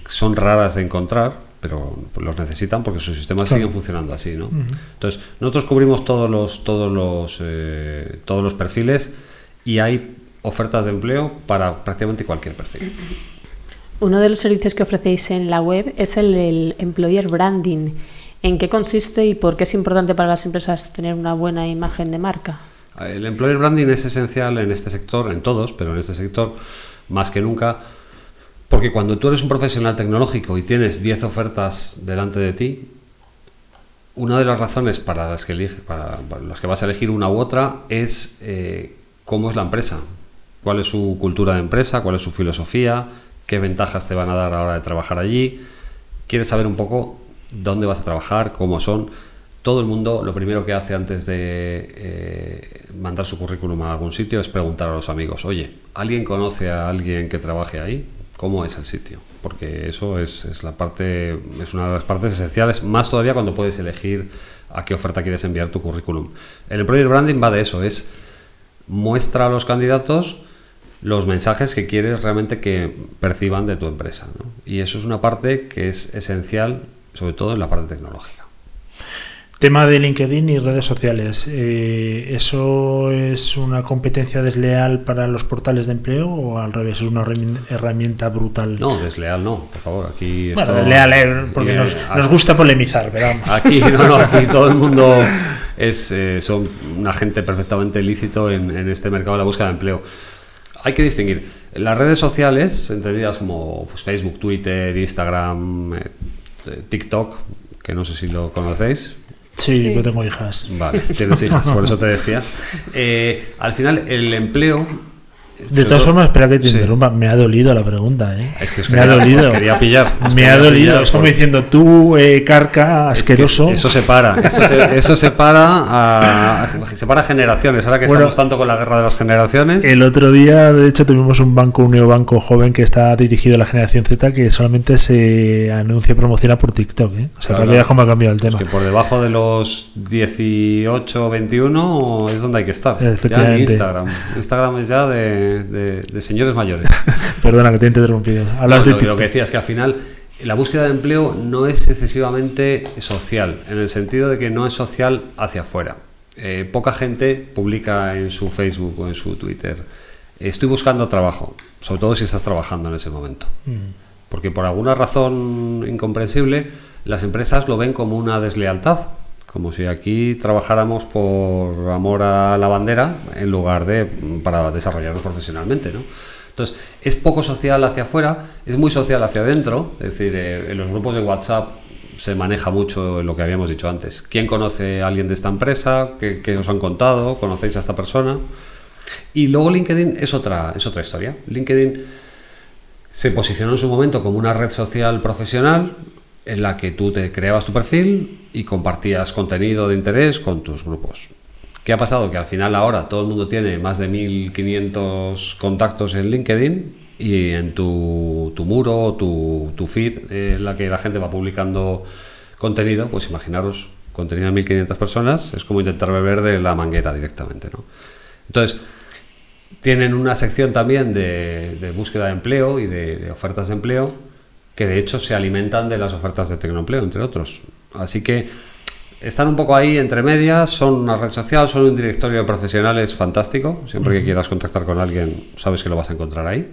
son raras de encontrar, pero los necesitan porque sus sistemas Claro. siguen funcionando así, ¿no? Entonces, nosotros cubrimos todos los, todos los, eh, todos los perfiles y hay ofertas de empleo para prácticamente cualquier perfil. Uno de los servicios que ofrecéis en la web es el, del employer branding. ¿En qué consiste y por qué es importante para las empresas tener una buena imagen de marca? El employer branding es esencial en este sector, en todos, pero en este sector más que nunca, porque cuando tú eres un profesional tecnológico y tienes 10 ofertas delante de ti, una de las razones para las que, elige- para, que vas a elegir una u otra es eh, cómo es la empresa, cuál es su cultura de empresa, cuál es su filosofía, qué ventajas te van a dar a la hora de trabajar allí. Quieres saber un poco dónde vas a trabajar, cómo son. Todo el mundo lo primero que hace antes de eh, mandar su currículum a algún sitio es preguntar a los amigos, oye, ¿alguien conoce a alguien que trabaje ahí? ¿Cómo es el sitio? Porque eso es, es la parte, es una de las partes esenciales, más todavía cuando puedes elegir a qué oferta quieres enviar tu currículum. El employer branding va de eso, es muestra a los candidatos los mensajes que quieres realmente que perciban de tu empresa. Y eso es una parte que es esencial, sobre todo en la parte tecnológica. Tema de LinkedIn y redes sociales. eh, ¿Eso es una competencia desleal para los portales de empleo o al revés? ¿Es una herrami- herramienta brutal? No, desleal no, por favor, aquí... Bueno, esto- desleal, eh, porque nos, nos gusta polemizar, ¿verdad? Aquí, no, no, aquí todo el mundo es, eh, son un agente perfectamente lícito en, en este mercado de la búsqueda de empleo. Hay que distinguir las redes sociales, entendidas como pues, Facebook, Twitter, Instagram, eh, TikTok, que no sé si lo conocéis. Sí, Sí. yo tengo hijas. Vale, tienes hijas, por eso te decía. Eh, al final, el empleo. De todas formas, espera que te Sí. interrumpa. Me ha dolido la pregunta, ¿eh? Es que os me ha dolido. os quería pillar, os Me quería ha dolido. pillar Es como por- diciendo, tú, eh, carca, Es que asqueroso. eso separa, eso, se- eso separa a, separa generaciones. Ahora que Bueno, estamos tanto con la guerra de las generaciones. El otro día, de hecho, tuvimos un banco, un neobanco joven que está dirigido a la generación Z que solamente se anuncia y promociona por TikTok. ¿eh? O sea, Claro, para cómo ha cambiado el Es tema. que por debajo de los 18, 21 es donde hay que estar. Ya en. Instagram. Instagram es ya de, de- de señores mayores. Perdona que te he interrumpido. Hablas de lo, que decía es que al final la búsqueda de empleo no es excesivamente social, en el sentido de que no es social hacia afuera. Eh, poca gente publica en su Facebook o en su Twitter, estoy buscando trabajo, sobre todo si estás trabajando en ese momento. Porque por alguna razón incomprensible, las empresas lo ven como una deslealtad, como si aquí trabajáramos por amor a la bandera en lugar de mm, para desarrollarnos profesionalmente, ¿no? Entonces, es poco social hacia afuera, es muy social hacia adentro, es decir, eh, en los grupos de WhatsApp se maneja mucho lo que habíamos dicho antes. ¿Quién conoce a alguien de esta empresa? ¿Qué, qué os han contado? ¿Conocéis a esta persona? Y luego LinkedIn es otra, es otra historia. LinkedIn se posicionó en su momento como una red social profesional en la que tú te creabas tu perfil y compartías contenido de interés con tus grupos. ¿Qué ha pasado? Que al final ahora todo el mundo tiene más de 1500 contactos en LinkedIn y en tu, tu muro, tu, tu feed eh, en la que la gente va publicando contenido, pues imaginaros, contenido de 1500 personas, es como intentar beber de la manguera directamente, ¿no? Entonces, tienen una sección también de, búsqueda de empleo y de ofertas de empleo que de hecho se alimentan de las ofertas de tecnoempleo, entre otros. Así que están un poco ahí entre medias, son una red social, son un directorio de profesionales fantástico. Siempre que quieras contactar con alguien, sabes que lo vas a encontrar ahí.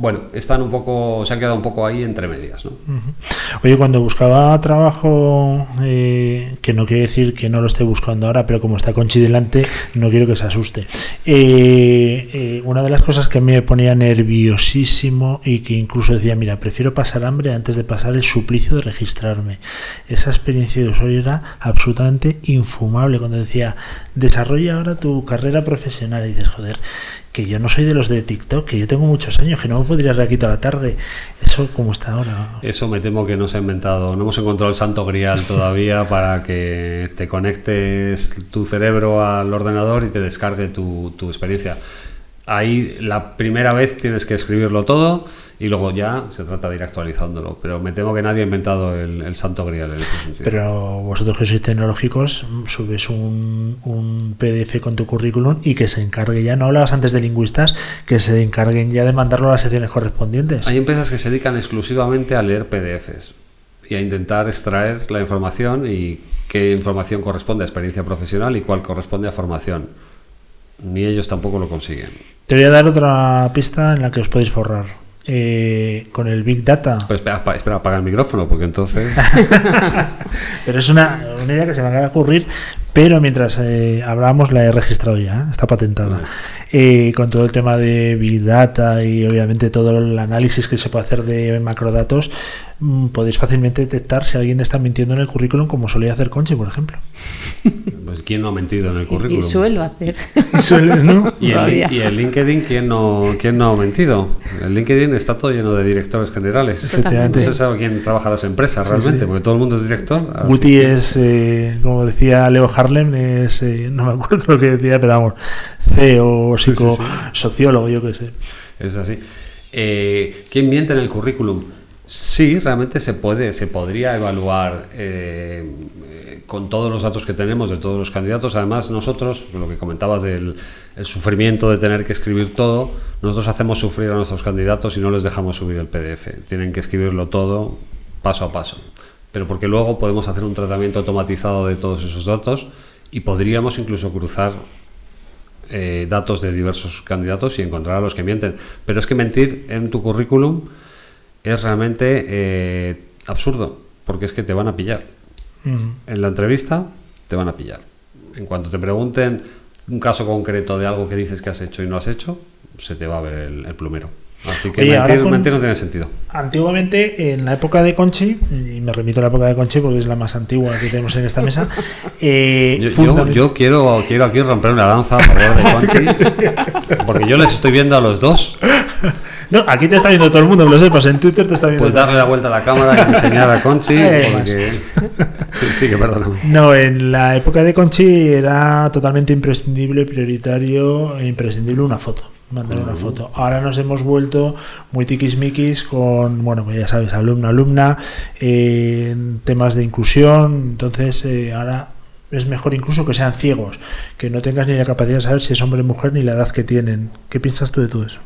Bueno, están un poco, se han quedado un poco ahí entre medias, ¿no? Oye, cuando buscaba trabajo, eh, que no quiere decir que no lo esté buscando ahora, pero como está Conchi delante, no quiero que se asuste. Eh, eh, una de las cosas que a mí me ponía nerviosísimo y que incluso decía, mira, prefiero pasar hambre antes de pasar el suplicio de registrarme. Esa experiencia de usuario era absolutamente infumable cuando decía, desarrolla ahora tu carrera profesional y dices, joder, que yo no soy de los de TikTok, que yo tengo muchos años, que no me podría ir aquí toda la tarde. Eso como está ahora. Eso me temo que no se ha inventado, no hemos encontrado el santo grial todavía para que te conectes tu cerebro al ordenador y te descargue tu, tu experiencia. Ahí la primera vez tienes que escribirlo todo y luego ya se trata de ir actualizándolo. Pero me temo que nadie ha inventado el, el santo grial en ese sentido. Pero vosotros que sois tecnológicos, subes un, un PDF con tu currículum y que se encargue ya, no hablabas antes de lingüistas, que se encarguen ya de mandarlo a las secciones correspondientes. Hay empresas que se dedican exclusivamente a leer PDFs y a intentar extraer la información y qué información corresponde a experiencia profesional y cuál corresponde a formación. Ni ellos tampoco lo consiguen. Te voy a dar otra pista en la que os podéis forrar. Eh, con el Big Data. Pero espera, pa- espera, apaga el micrófono porque entonces... Pero es una, una idea que se me acaba de ocurrir, pero mientras eh, hablábamos la he registrado ya, ¿eh? está patentada. Eh, con todo el tema de Big Data y obviamente todo el análisis que se puede hacer de macrodatos, mm, podéis fácilmente detectar si alguien está mintiendo en el currículum, como solía hacer Conchi, por ejemplo. Pues, ¿Quién no ha mentido en el Y, currículum? y suelo hacer. Suele, ¿no? Y el, y el LinkedIn, ¿quién no, ¿quién no ha mentido? El LinkedIn está todo lleno de directores generales. Efectivamente. No se sabe quién trabaja en las empresas realmente, sí. porque todo el mundo es director. Guti es, eh, como decía Leo Harlem, es, eh, no me acuerdo lo que decía, pero vamos, CEO, Sí, sí, psico, sí. sociólogo, yo qué sé. Es así. Eh, ¿Quién miente en el currículum? Sí, realmente se puede, se podría evaluar eh, eh, con todos los datos que tenemos de todos los candidatos. Además, nosotros, lo que comentabas del el sufrimiento de tener que escribir todo, nosotros hacemos sufrir a nuestros candidatos y no les dejamos subir el PDF. Tienen que escribirlo todo paso a paso. Pero porque luego podemos hacer un tratamiento automatizado de todos esos datos y podríamos incluso cruzar eh, datos de diversos candidatos y encontrar a los que mienten. Pero es que mentir en tu currículum es realmente eh, absurdo, porque es que te van a pillar. En la entrevista te van a pillar. En cuanto te pregunten un caso concreto de algo que dices que has hecho y no has hecho, se te va a ver el, el plumero. Así que Oye, mentir, con- mentir no tiene sentido. Antiguamente, en la época de Conchi, y me remito a la época de Conchi porque es la más antigua que tenemos en esta mesa, eh, Yo, yo- fundament- yo quiero, quiero aquí romper una lanza a favor de Conchi, porque yo les estoy viendo a los dos. No, aquí te está viendo todo el mundo, lo sepas, en Twitter te está viendo. Pues darle la vuelta a la cámara y enseñar a Conchi. Porque... Sí, sí, que perdóname. No, en la época de Conchi era totalmente imprescindible, prioritario e imprescindible una foto. Mandar una foto. Ahora nos hemos vuelto muy tiquismiquis con, bueno, pues ya sabes, alumno, alumna, eh, temas de inclusión. Entonces, eh, ahora es mejor incluso que sean ciegos, que no tengas ni la capacidad de saber si es hombre o mujer ni la edad que tienen. ¿Qué piensas tú de todo eso?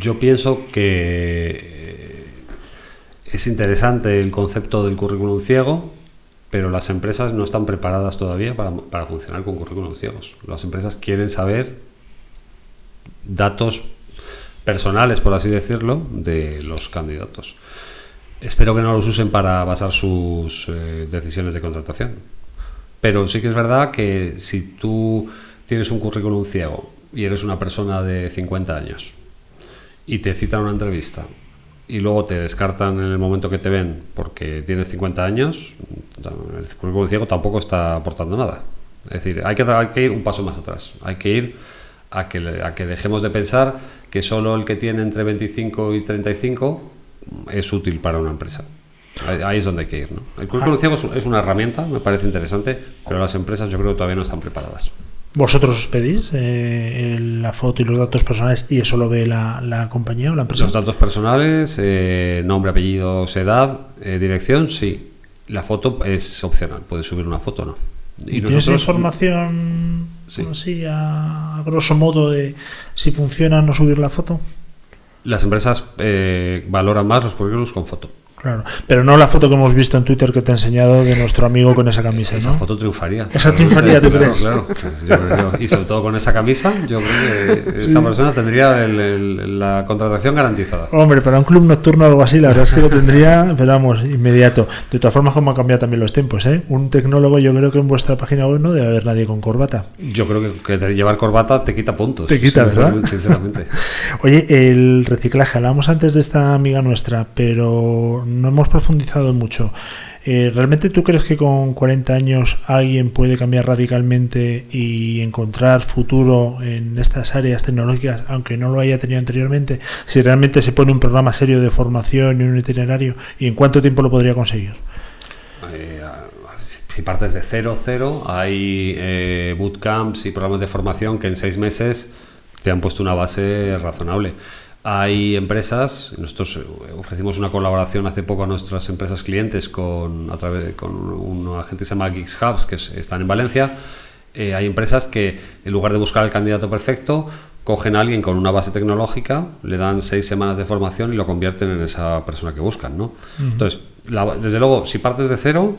Yo pienso que eh, es interesante el concepto del currículum ciego, pero las empresas no están preparadas todavía para, para funcionar con currículum ciegos. Las empresas quieren saber datos personales, por así decirlo, de los candidatos. Espero que no los usen para basar sus eh, decisiones de contratación. Pero sí que es verdad que si tú tienes un currículum ciego y eres una persona de 50 años y te citan una entrevista y luego te descartan en el momento que te ven porque tienes 50 años, el currículum ciego tampoco está aportando nada. Es decir, hay que ir un paso más atrás. Hay que ir a que, le- a que dejemos de pensar que solo el que tiene entre 25 y 35 es útil para una empresa. Ahí, es donde hay que ir. ¿no? El currículum ciego es, una herramienta, me parece interesante, pero las empresas yo creo que todavía no están preparadas. ¿Vosotros os pedís eh, la foto y los datos personales y eso lo ve la, la compañía o la empresa? Los datos personales, eh, nombre, apellidos, edad, eh, dirección, sí. La foto es opcional, puedes subir una foto o no. Y ¿Tienes información Sí. así a, a grosso modo de si funciona no subir la foto? Las empresas eh, valoran más los currículums con foto. Claro, pero no la foto que hemos visto en Twitter que te he enseñado de nuestro amigo con esa camisa, Esa foto triunfaría. Esa triunfaría, ¿tú Claro, crees? Claro, creo- Y sobre todo con esa camisa, yo creo que esa persona tendría el- el- la contratación garantizada. Hombre, para un club nocturno o algo así, la verdad es que lo tendría, pero vamos, inmediato. De todas formas, como han cambiado también los tiempos, ¿eh? Un tecnólogo, yo creo que en vuestra página web no debe haber nadie con corbata. Yo creo que, que llevar corbata te quita puntos. Te quita, ¿verdad? Sinceramente. Oye, el reciclaje, hablábamos antes de esta amiga nuestra, pero no hemos profundizado mucho. Eh, ¿Realmente tú crees que con 40 años alguien puede cambiar radicalmente y encontrar futuro en estas áreas tecnológicas, aunque no lo haya tenido anteriormente? Si realmente se pone un programa serio de formación y un itinerario, ¿y en cuánto tiempo lo podría conseguir? Eh, si partes de cero, cero, hay eh, bootcamps y programas de formación que en seis meses te han puesto una base razonable. Hay empresas, nosotros eh, ofrecimos una colaboración hace poco a nuestras empresas clientes con, a través, con una gente que se llama Geeks Hubs, que es- están en Valencia. Eh, hay empresas que en lugar de buscar el candidato perfecto, cogen a alguien con una base tecnológica, le dan seis semanas de formación y lo convierten en esa persona que buscan, ¿no? Entonces, la- desde luego, si partes de cero,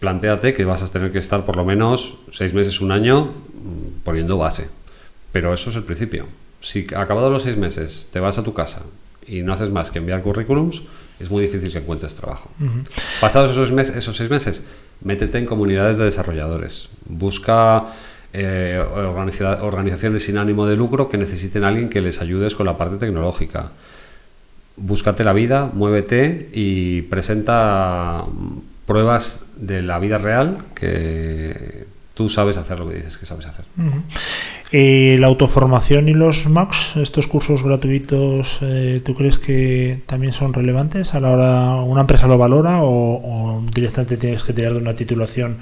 planteate que vas a tener que estar por lo menos seis meses, un año mm, poniendo base. Pero eso es el principio. Si acabados los seis meses te vas a tu casa y no haces más que enviar currículums, es muy difícil que encuentres trabajo. Pasados esos, seis meses, métete en comunidades de desarrolladores. Busca eh, organiza- organizaciones sin ánimo de lucro que necesiten a alguien que les ayudes con la parte tecnológica. Búscate la vida, muévete y presenta pruebas de la vida real que tú sabes hacer lo que dices que sabes hacer. Ujú. Eh, la autoformación y los MAX, estos cursos gratuitos, eh, ¿tú crees que también son relevantes a la hora, una empresa lo valora o, o directamente tienes que tirar de una titulación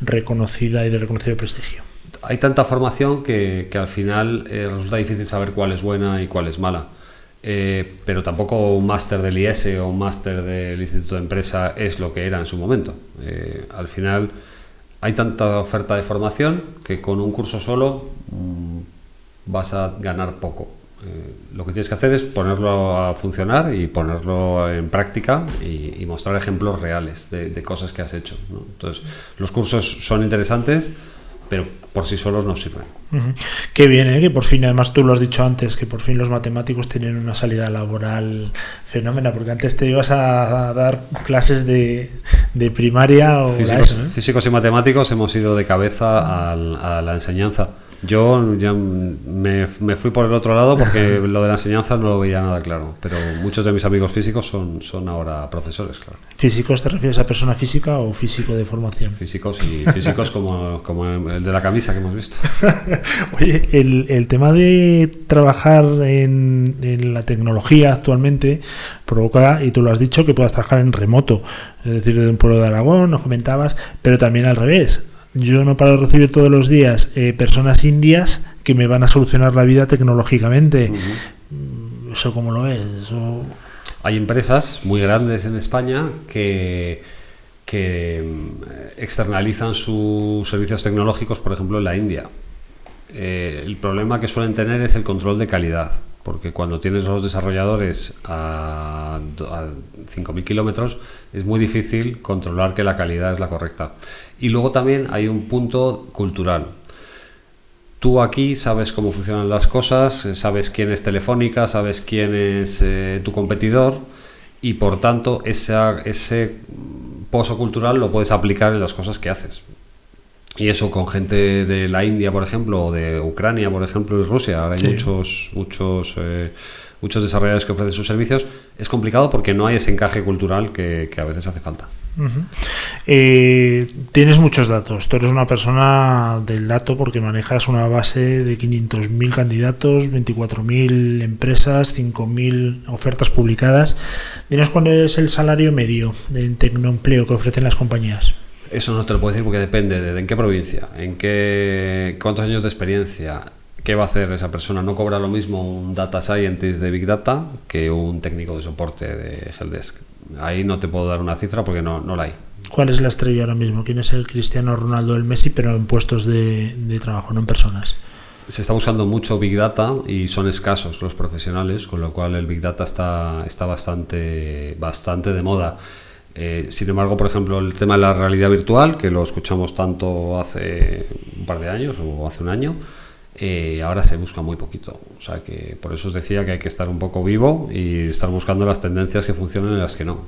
reconocida y de reconocido prestigio? hay tanta formación que, que al final eh, resulta difícil saber cuál es buena y cuál es mala. Eh, pero tampoco un máster del IS o un máster del Instituto de Empresa es lo que era en su momento. Eh, al final hay tanta oferta de formación que con un curso solo mm, vas a ganar poco. Eh, lo que tienes que hacer es ponerlo a funcionar y ponerlo en práctica y, mostrar ejemplos reales de, cosas que has hecho. Entonces, los cursos son interesantes, pero por sí solos no sirven. Ujú. Qué bien, ¿eh? que por fin, además tú lo has dicho antes, que por fin los matemáticos tienen una salida laboral fenómena, porque antes te ibas a, dar clases de, de primaria o Físicos, ESO, ¿eh? físicos y matemáticos hemos ido de cabeza a la enseñanza. Yo ya me, me fui por el otro lado porque lo de la enseñanza no lo veía nada claro, pero muchos de mis amigos físicos son, son ahora profesores, claro. ¿Físicos te refieres a persona física o físico de formación? Físicos y físicos como, como el de la camisa que hemos visto. Oye, el, el tema de trabajar en, en la tecnología actualmente provoca, y tú lo has dicho, que puedas trabajar en remoto, es decir, de un pueblo de Aragón, nos comentabas, pero también al revés. Yo no paro de recibir todos los días eh, personas indias que me van a solucionar la vida tecnológicamente. Mm, ¿Eso cómo lo ves? Eso- Hay empresas muy grandes en España que, que mm, externalizan sus servicios tecnológicos, por ejemplo, en la India. Eh, el problema que suelen tener es el control de calidad, porque cuando tienes los desarrolladores a, a 5.000 kilómetros es muy difícil controlar que la calidad es la correcta. Y luego también hay un punto cultural. Tú aquí sabes cómo funcionan las cosas, eh, sabes quién es Telefónica, sabes quién es eh, tu competidor y por tanto esa- ese pozo cultural lo puedes aplicar en las cosas que haces. Y eso con gente de la India, por ejemplo, o de Ucrania, por ejemplo, y Rusia. Ahora hay Sí. muchos, muchos, eh, muchos desarrolladores que ofrecen sus servicios, es complicado porque no hay ese encaje cultural que, que a veces hace falta. Eh, tienes muchos datos. Tú eres una persona del dato porque manejas una base de 500.000 candidatos, 24.000 empresas, 5.000 ofertas publicadas. Dinos cuál es el salario medio en tecnoempleo que ofrecen las compañías. Eso no te lo puedo decir porque depende de, de en qué provincia, en qué cuántos años de experiencia, qué va a hacer esa persona. No cobra lo mismo un data scientist de Big Data que un técnico de soporte de Helpdesk. Ahí no te puedo dar una cifra porque no, no la hay. ¿Cuál es la estrella ahora mismo? ¿Quién es el Cristiano Ronaldo del Messi, pero en puestos de, de trabajo, no en personas? Se está buscando mucho Big Data y son escasos los profesionales, con lo cual el Big Data está, está bastante, bastante de moda. Eh, sin embargo, por ejemplo, el tema de la realidad virtual, que lo escuchamos tanto hace un par de años o hace un año, eh, ahora se busca muy poquito. O sea que por eso os decía que hay que estar un poco vivo y estar buscando las tendencias que funcionan y las que no.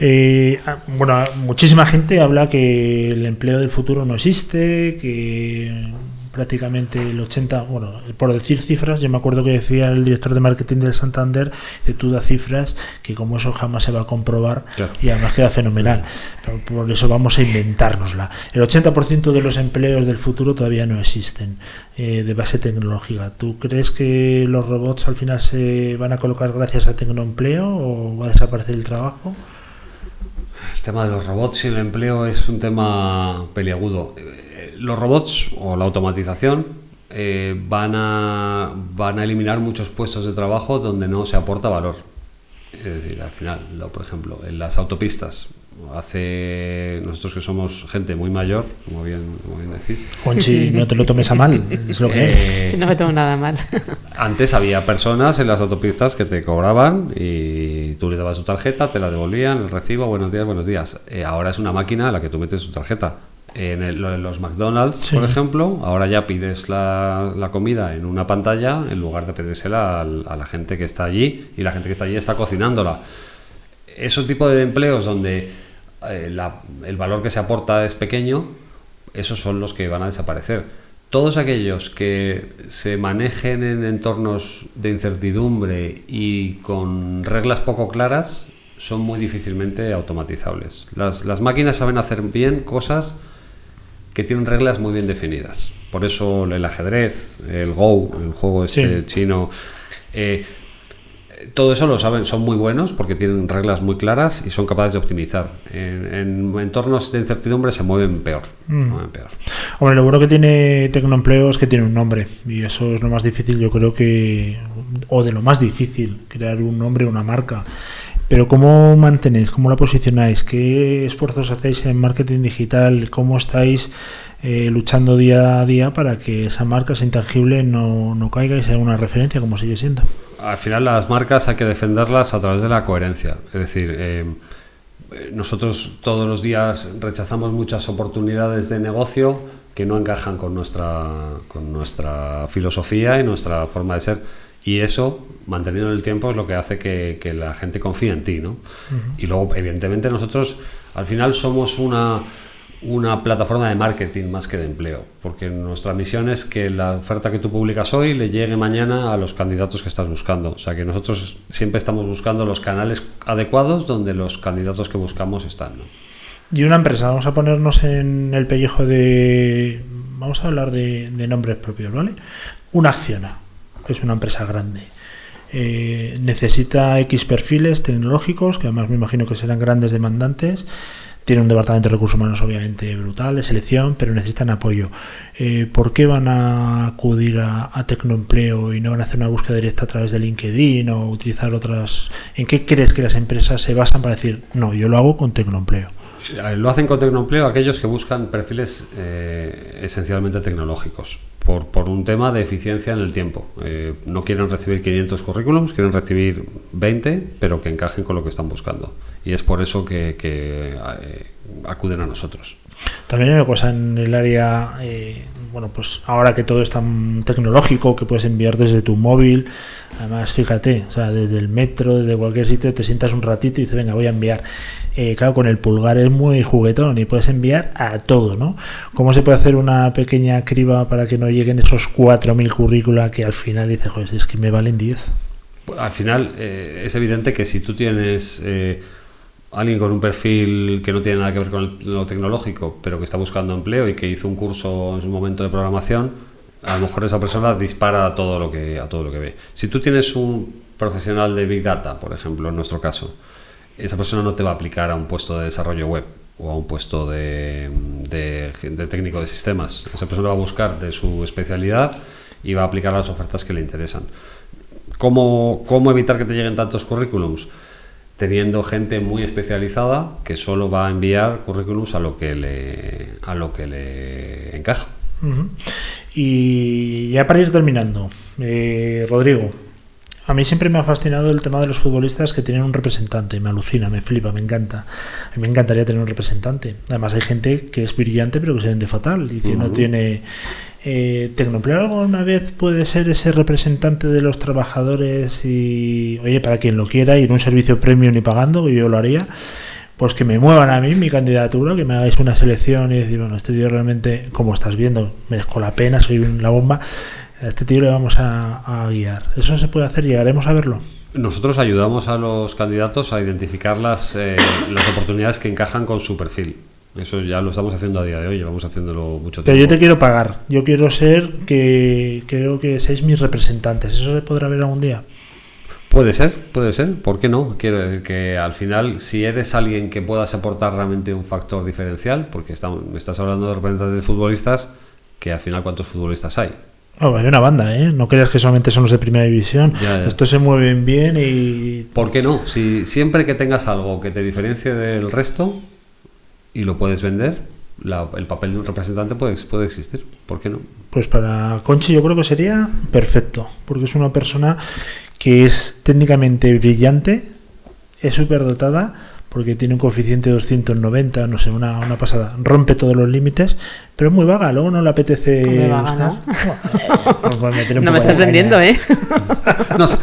Eh, ah, bueno, muchísima gente habla que el empleo del futuro no existe, que prácticamente el 80, bueno, por decir cifras, yo me acuerdo que decía el director de marketing del Santander, que tú das cifras que como eso jamás se va a comprobar Claro. y además queda fenomenal. Pero por eso vamos a inventárnosla. El 80% de los empleos del futuro todavía no existen eh, de base tecnológica. ¿Tú crees que los robots al final se van a colocar gracias a tecnoempleo o va a desaparecer el trabajo? El tema de los robots y el empleo es un tema peliagudo. Los robots o la automatización eh, van, a, van a eliminar muchos puestos de trabajo donde no se aporta valor. Es decir, al final, lo- por ejemplo, en las autopistas, hace nosotros que somos gente muy mayor, como bien, como bien decís, Juanchi, no te lo tomes a mal, es lo que es. eh, No me tomo nada mal. Antes había personas en las autopistas que te cobraban y tú le dabas tu tarjeta, te la devolvían, el recibo, buenos días, buenos días. Eh, ahora es una máquina a la que tú metes tu tarjeta. En, el- los McDonald's, Sí. por ejemplo, ahora ya pides la, la comida en una pantalla en lugar de pedírsela al- a la gente que está allí y la gente que está allí está cocinándola. Esos tipos de empleos donde eh, la- el valor que se aporta es pequeño, esos son los que van a desaparecer. Todos aquellos que se manejen en entornos de incertidumbre y con reglas poco claras son muy difícilmente automatizables. Las, las máquinas saben hacer bien cosas que tienen reglas muy bien definidas. Por eso el ajedrez, el Go, el juego este Sí. chino, eh, todo eso lo saben, son muy buenos porque tienen reglas muy claras y son capaces de optimizar. En, en entornos de incertidumbre se mueven peor. Mm. mueven peor. Hombre, lo bueno que tiene Tecnoempleo es que tiene un nombre y eso es lo más difícil, yo creo que, o de lo más difícil, crear un nombre, una marca. Pero ¿cómo mantenéis? ¿Cómo la posicionáis? ¿Qué esfuerzos hacéis en marketing digital? ¿Cómo estáis eh, luchando día a día para que esa marca, esa intangible, no, no caiga y sea una referencia como sigue siendo? Al final las marcas hay que defenderlas a través de la coherencia. Es decir, eh, nosotros todos los días rechazamos muchas oportunidades de negocio que no encajan con nuestra, con nuestra filosofía y nuestra forma de ser. Y eso, mantenido en el tiempo, es lo que hace que, que la gente confíe en ti. ¿no? Y luego, evidentemente, nosotros al final somos una, una plataforma de marketing más que de empleo, porque nuestra misión es que la oferta que tú publicas hoy le llegue mañana a los candidatos que estás buscando. O sea que nosotros siempre estamos buscando los canales adecuados donde los candidatos que buscamos están. ¿no? Y una empresa, vamos a ponernos en el pellejo de. Vamos a hablar de, de nombres propios, ¿vale? Una Acciona, que es una empresa grande. Eh, necesita X perfiles tecnológicos, que además me imagino que serán grandes demandantes. Tiene un departamento de recursos humanos obviamente brutal, de selección, pero necesitan apoyo. Eh, ¿Por qué van a acudir a, a Tecnoempleo y no van a hacer una búsqueda directa a través de LinkedIn o utilizar otras... ¿En qué crees que las empresas se basan para decir, no, yo lo hago con Tecnoempleo? Eh, Lo hacen con Tecnoempleo aquellos que buscan perfiles eh, esencialmente tecnológicos, por, por un tema de eficiencia en el tiempo. Eh, no quieren recibir 500 currículums, quieren recibir 20, pero que encajen con lo que están buscando. Y es por eso que, acuden a nosotros. También hay una cosa en el área, eh, bueno, pues ahora que todo es tan tecnológico, que puedes enviar desde tu móvil, además fíjate, o sea, desde el metro, desde cualquier sitio, te sientas un ratito y dices, venga, voy a enviar. Eh, claro, con el pulgar es muy juguetón y puedes enviar a todo, ¿no? ¿Cómo se puede hacer una pequeña criba para que no lleguen esos 4.000 currícula que al final dices, joder, es que me valen 10? al final eh, es evidente que si tú tienes eh, alguien con un perfil que no tiene nada que ver con lo tecnológico, pero que está buscando empleo y que hizo un curso en su momento de programación, a lo mejor esa persona dispara a todo lo que a todo lo que ve. Si tú tienes un profesional de Big Data, por ejemplo, en nuestro caso, esa persona no te va a aplicar a un puesto de desarrollo web o a un puesto de, de- de técnico de sistemas. Esa persona va a buscar de su especialidad y va a aplicar las ofertas que le interesan. ¿Cómo, cómo evitar que te lleguen tantos currículums? Teniendo gente muy especializada que solo va a enviar currículums a lo que le, a lo que le encaja. Y ya para ir terminando, eh, Rodrigo, a mí siempre me ha fascinado el tema de los futbolistas que tienen un representante, me alucina, me flipa, me encanta. A mí me encantaría tener un representante. Además hay gente que es brillante pero que se vende fatal y que no tiene... Eh, ¿Tecnoempleo alguna vez puede ser ese representante de los trabajadores y, oye, para quien lo quiera, ir un servicio premium y pagando, yo lo haría, pues que me muevan a mí mi candidatura, que me hagáis una selección y decir, bueno, este tío realmente, como estás viendo, merezco la pena, soy la bomba, a este tío le vamos a, a guiar. Eso se puede hacer, llegaremos a verlo. Nosotros ayudamos a los candidatos a identificar las, eh, las oportunidades que encajan con su perfil. Eso ya lo estamos haciendo a día de hoy, llevamos haciéndolo mucho Pero tiempo. yo te quiero pagar, yo quiero ser que creo que seáis mis representantes, ¿eso se podrá ver algún día? Puede ser, puede ser, ¿por qué no? Quiero decir que al final, si eres alguien que puedas aportar realmente un factor diferencial, porque estamos, me estás hablando de representantes de futbolistas, que al final, ¿cuántos futbolistas hay? Oh, hay una banda, ¿eh? No creas que solamente son los de primera división. Ya, ya. Estos se mueven bien y ¿Por qué no? Si siempre que tengas algo que te diferencie del resto y lo puedes vender, la- el papel de un representante puede, puede existir. ¿Por qué no? Pues para Conchi yo creo que sería perfecto, porque es una persona que es técnicamente brillante, es súper dotada, porque tiene un coeficiente de 290, no sé, una, una pasada, rompe todos los límites, pero es muy vaga, luego no le apetece... Muy vaga, ¿no? Pues un No me estás vendiendo, caña. ¿eh? No, sé-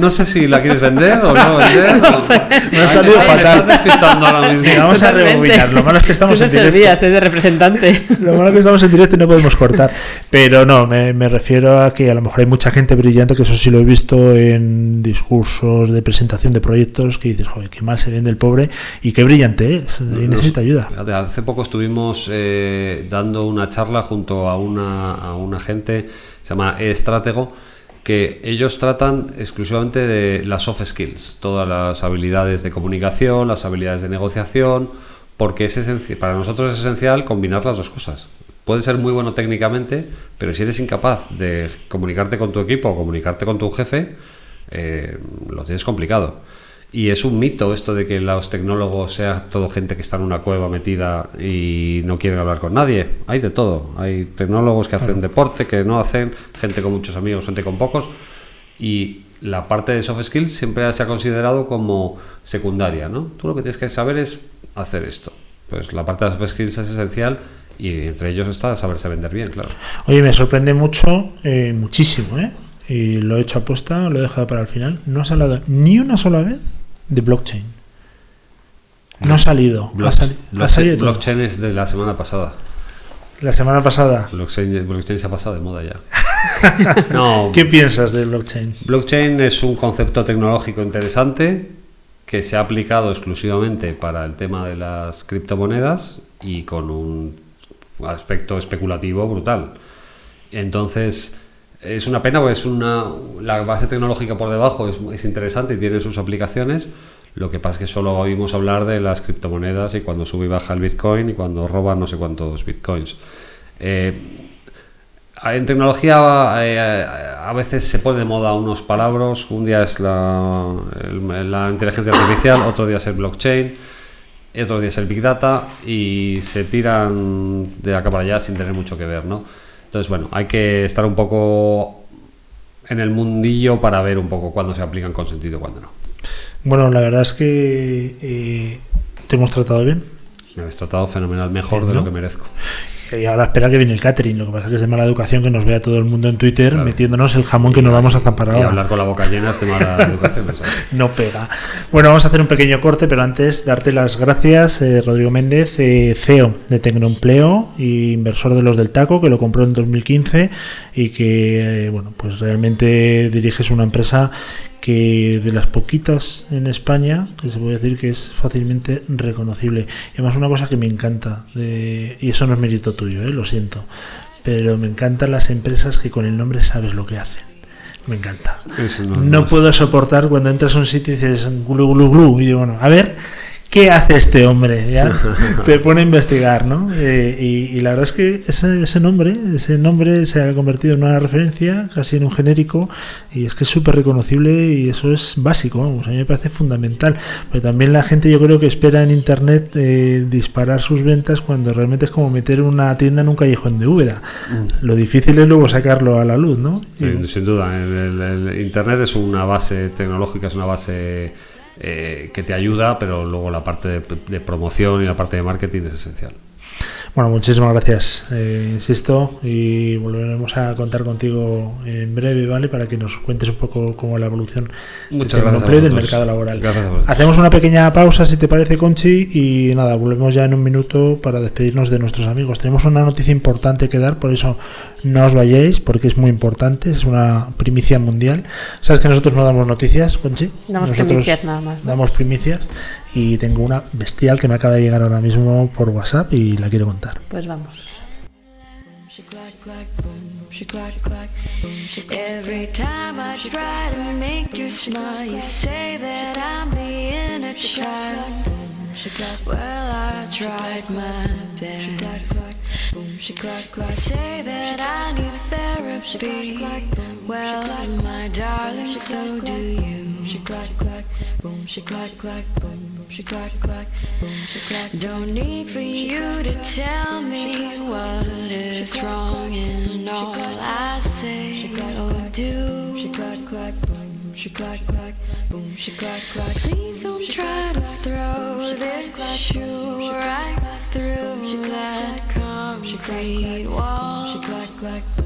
no sé si la quieres vender o no vender. No sé. Me ha salido me fatal. estás despistando ahora mismo. Venga, vamos a rebobinar. Lo malo es que estamos Tú no en directo. servías, es de representante. Lo malo es que estamos en directo y no podemos cortar. Pero no, me, me refiero a que a lo mejor hay mucha gente brillante, que eso sí lo he visto en discursos de presentación de proyectos, que dices, joder, qué mal se vende el pobre y qué brillante es. Y necesita ayuda. Hace poco estuvimos eh, dando una charla junto a una, a una gente, se llama Estratego, que ellos tratan exclusivamente de las soft skills, todas las habilidades de comunicación, las habilidades de negociación, porque es para nosotros es esencial combinar las dos cosas. Puedes ser muy bueno técnicamente, pero si eres incapaz de comunicarte con tu equipo o comunicarte con tu jefe, eh, lo tienes complicado. Y es un mito esto de que los tecnólogos sea todo gente que está en una cueva metida y no quieren hablar con nadie. Hay de todo. Hay tecnólogos que hacen deporte, que no hacen, gente con muchos amigos, gente con pocos. Y la parte de soft skills siempre se ha considerado como secundaria, ¿no? Tú lo que tienes que saber es hacer esto. Pues la parte de soft skills es esencial y entre ellos está saberse vender bien, claro. Oye, me sorprende mucho, eh, muchísimo, ¿eh? Y lo he hecho apuesta, lo he dejado para el final. No has hablado ni una sola vez de blockchain. No ha salido. Ha, Block- sali- ha blockchain, salido blockchain es de la semana pasada. La semana pasada. Blockchain, blockchain se ha pasado de moda ya. no, ¿Qué piensas de blockchain? blockchain es un concepto tecnológico interesante que se ha aplicado exclusivamente para el tema de las criptomonedas y con un aspecto especulativo brutal. Entonces, es una pena porque es una, la base tecnológica por debajo es, es interesante y tiene sus aplicaciones. Lo que pasa es que solo oímos hablar de las criptomonedas y cuando sube y baja el Bitcoin y cuando roban no sé cuántos Bitcoins. Eh, en tecnología eh, a veces se pone de moda unos palabras. Un día es la, la inteligencia artificial, otro día es el blockchain, otro día es el big data y se tiran de acá para allá sin tener mucho que ver, ¿no? Entonces, bueno, hay que estar un poco en el mundillo para ver un poco cuándo se aplican con sentido y cuándo no. Bueno, la verdad es que eh, te hemos tratado bien. Me habéis tratado fenomenal, mejor de lo que merezco. Y ahora espera que viene el catering. Lo que pasa es que es de mala educación que nos vea todo el mundo en Twitter Claro. metiéndonos el jamón que nos vamos a zampar Y ahora. hablar con la boca llena es de mala educación. No pega. Bueno, vamos a hacer un pequeño corte, pero antes darte las gracias, eh, Rodrigo Méndez, eh, CEO de Tecnoempleo y inversor de los del Taco, que lo compró en 2015 y que, eh, bueno, pues realmente diriges una empresa que de las poquitas en España, que se puede decir que es fácilmente reconocible. Y además una cosa que me encanta, de- y eso no es mérito tuyo, ¿eh? lo siento, pero me encantan las empresas que con el nombre sabes lo que hacen. Me encanta. Eso no- No no- puedo soportar cuando entras a un sitio y dices glu glu glu y digo, bueno, a ver, ¿qué hace este hombre? ¿Ya? Te pone a investigar, ¿no? Eh, y, y la verdad es que ese, ese nombre, ese nombre se ha convertido en una referencia, casi en un genérico, y es que es súper reconocible y eso es básico, vamos, a mí me parece fundamental. Pero también la gente yo creo que espera en internet eh, disparar sus ventas cuando realmente es como meter una tienda en un callejón de Úbeda. Lo difícil es luego sacarlo a la luz, ¿no? Y- sin duda, el, el- el Internet es una base tecnológica, es una base eh, que te ayuda, pero luego la parte de, de promoción y la parte de marketing es esencial. Bueno, muchísimas gracias, eh, insisto, y volveremos a contar contigo en breve, ¿vale? Para que nos cuentes un poco cómo la evolución Muchas del gracias a empleo y del mercado laboral. Gracias a vosotros. Hacemos una pequeña pausa, si te parece, Conchi, y nada, volvemos ya en un minuto para despedirnos de nuestros amigos. Tenemos una noticia importante que dar, por eso no os vayáis, porque es muy importante, es una primicia mundial. ¿Sabes que nosotros no damos noticias, Conchi? Damos nosotros primicias nada más, ¿no? Damos primicias y tengo una bestial que me acaba de llegar ahora mismo por WhatsApp y la quiero contar. Pues vamos. Every time I try to make you smile, you say that I'm being a child. Well, I tried my best. Say that I need therapy. Well, my darling, so do you. boom, she clack, clack, boom, she clack, clack, boom, she clack. Don't need for you to tell me what is wrong in all I say or do. She clack, clack, boom, she clack, clack, boom, she clack, clack. Please don't try to throw this shoe right through that concrete wall. She clack, clack, boom.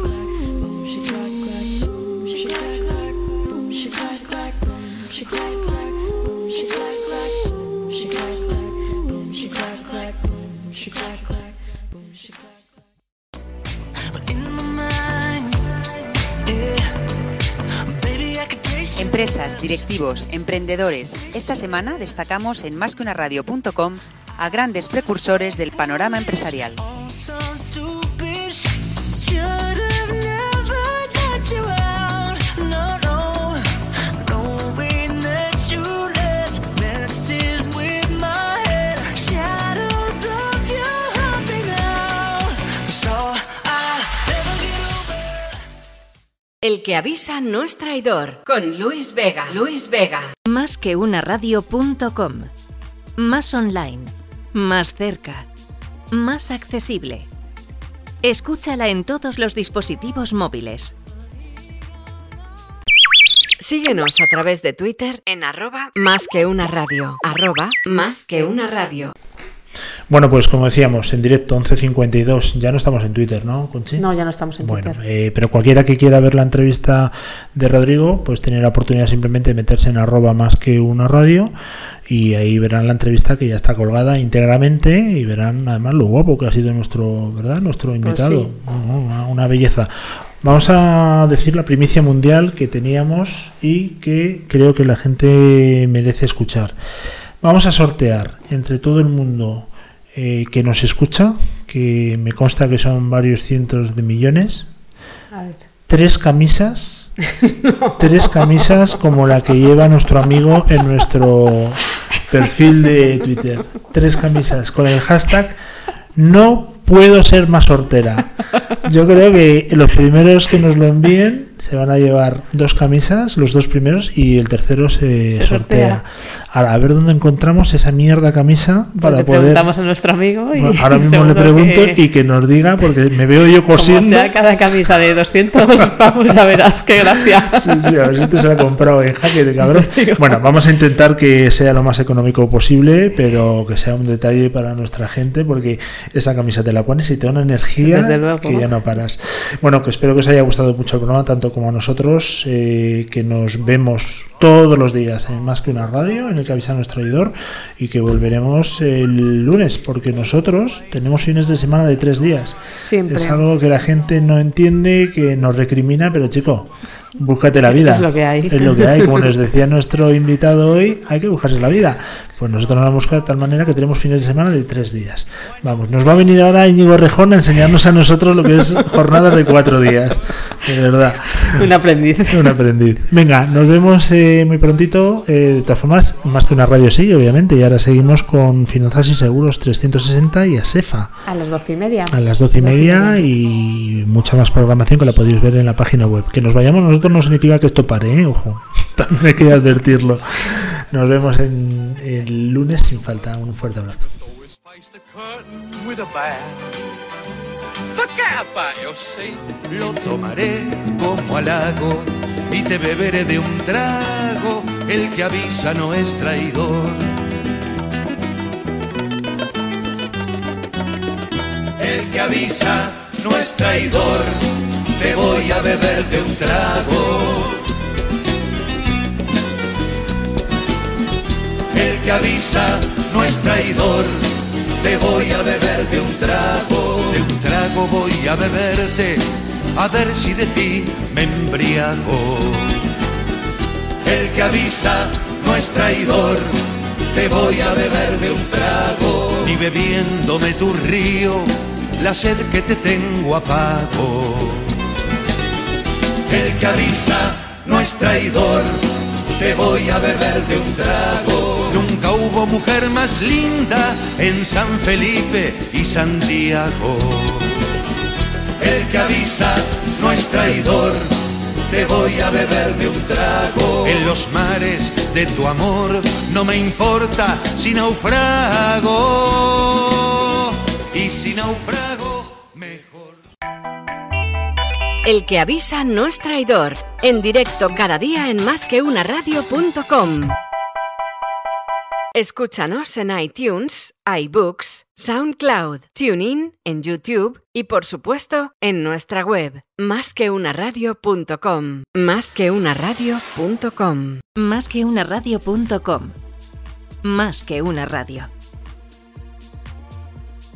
directivos, emprendedores. Esta semana destacamos en másqueunaradio.com a grandes precursores del panorama empresarial. El que avisa no es traidor. Con Luis Vega. Luis Vega. Más que una radio.com. Más online. Más cerca. Más accesible. Escúchala en todos los dispositivos móviles. Síguenos a través de Twitter en arroba más que una radio. Arroba más que una radio. Bueno, pues como decíamos, en directo 11.52, ya no estamos en Twitter, ¿no, Conchi? No, ya no estamos en Bueno, Twitter. eh, pero cualquiera que quiera ver la entrevista de Rodrigo, pues tiene la oportunidad simplemente de meterse en arroba más que una radio y ahí verán la entrevista que ya está colgada íntegramente y verán además lo guapo que ha sido nuestro, ¿verdad? Nuestro invitado. sí. Una, una belleza. Vamos a decir la primicia mundial que teníamos y que creo que la gente merece escuchar. Vamos a sortear entre todo el mundo eh, que nos escucha, que me consta que son varios cientos de millones, A ver. tres camisas, tres camisas como la que lleva nuestro amigo en nuestro perfil de Twitter. Tres camisas con el hashtag no puedo ser más hortera. Yo creo que los primeros que nos lo envíen se van a llevar dos camisas, los dos primeros, y el tercero se, Se sortea. sortea. Ahora, a ver dónde encontramos esa mierda camisa para le poder. preguntamos a nuestro amigo y Bueno, ahora mismo le pregunto que- y que nos diga, porque me veo yo Como cosiendo. sea cada camisa de 200 pavos, ya verás qué gracia. Sí, sí, a ver si te se la ha comprado en jaque de cabrón. Bueno, vamos a intentar que sea lo más económico posible, pero que sea un detalle para nuestra gente, porque esa camisa te la pones y te da una energía luego. que ya no paras. Bueno, que espero que os haya gustado mucho el programa, tanto como a nosotros, eh, que nos vemos todos los días en Más que una radio, en el que avisa nuestro oidor, y que volveremos el lunes, porque nosotros tenemos fines de semana de tres días. Siempre. Es algo que la gente no entiende, que nos recrimina, pero chico, búscate la vida. Es lo que hay. Es lo que hay. Como nos decía nuestro invitado hoy, hay que buscarse la vida. Pues nosotros nos la hemos buscado de tal manera que tenemos fines de semana de tres días. Vamos, nos va a venir ahora Íñigo Rejón a enseñarnos a nosotros lo que es jornadas de cuatro días. De verdad. Un aprendiz. Un aprendiz. Venga, nos vemos eh, muy prontito. Eh, de todas formas, más que una radio sí, obviamente. Y ahora seguimos con Finanzas y Seguros 360 y ASEFA A las doce y media. a las doce y media y mucha más programación que la podéis ver en la página web. Que nos vayamos nosotros no significa que esto pare, ¿eh? ojo. También hay que advertirlo. Nos vemos en el lunes sin falta. Un fuerte abrazo. Lo tomaré como halago y te beberé de un trago. El que avisa no es traidor. El que avisa no es traidor. Te voy a beber de un trago. El que avisa no es traidor. Te voy a beber de un trago. De un trago voy a beberte. A ver si de ti me embriago. El que avisa no es traidor. Te voy a beber de un trago. Ni bebiéndome tu río, la sed que te tengo apago. El que avisa no es traidor. Te voy a beber de un trago. Nunca hubo mujer más linda en San Felipe y Santiago. El que avisa no es traidor. Te voy a beber de un trago. En los mares de tu amor no me importa si naufrago. Y si naufrago, El que avisa no es traidor. En directo cada día en másqueunaradio.com. Escúchanos en iTunes, iBooks, SoundCloud, TuneIn, en YouTube y por supuesto en nuestra web másqueunaradio.com. Másqueunaradio.com. Más que una radio.com. Más que una radio.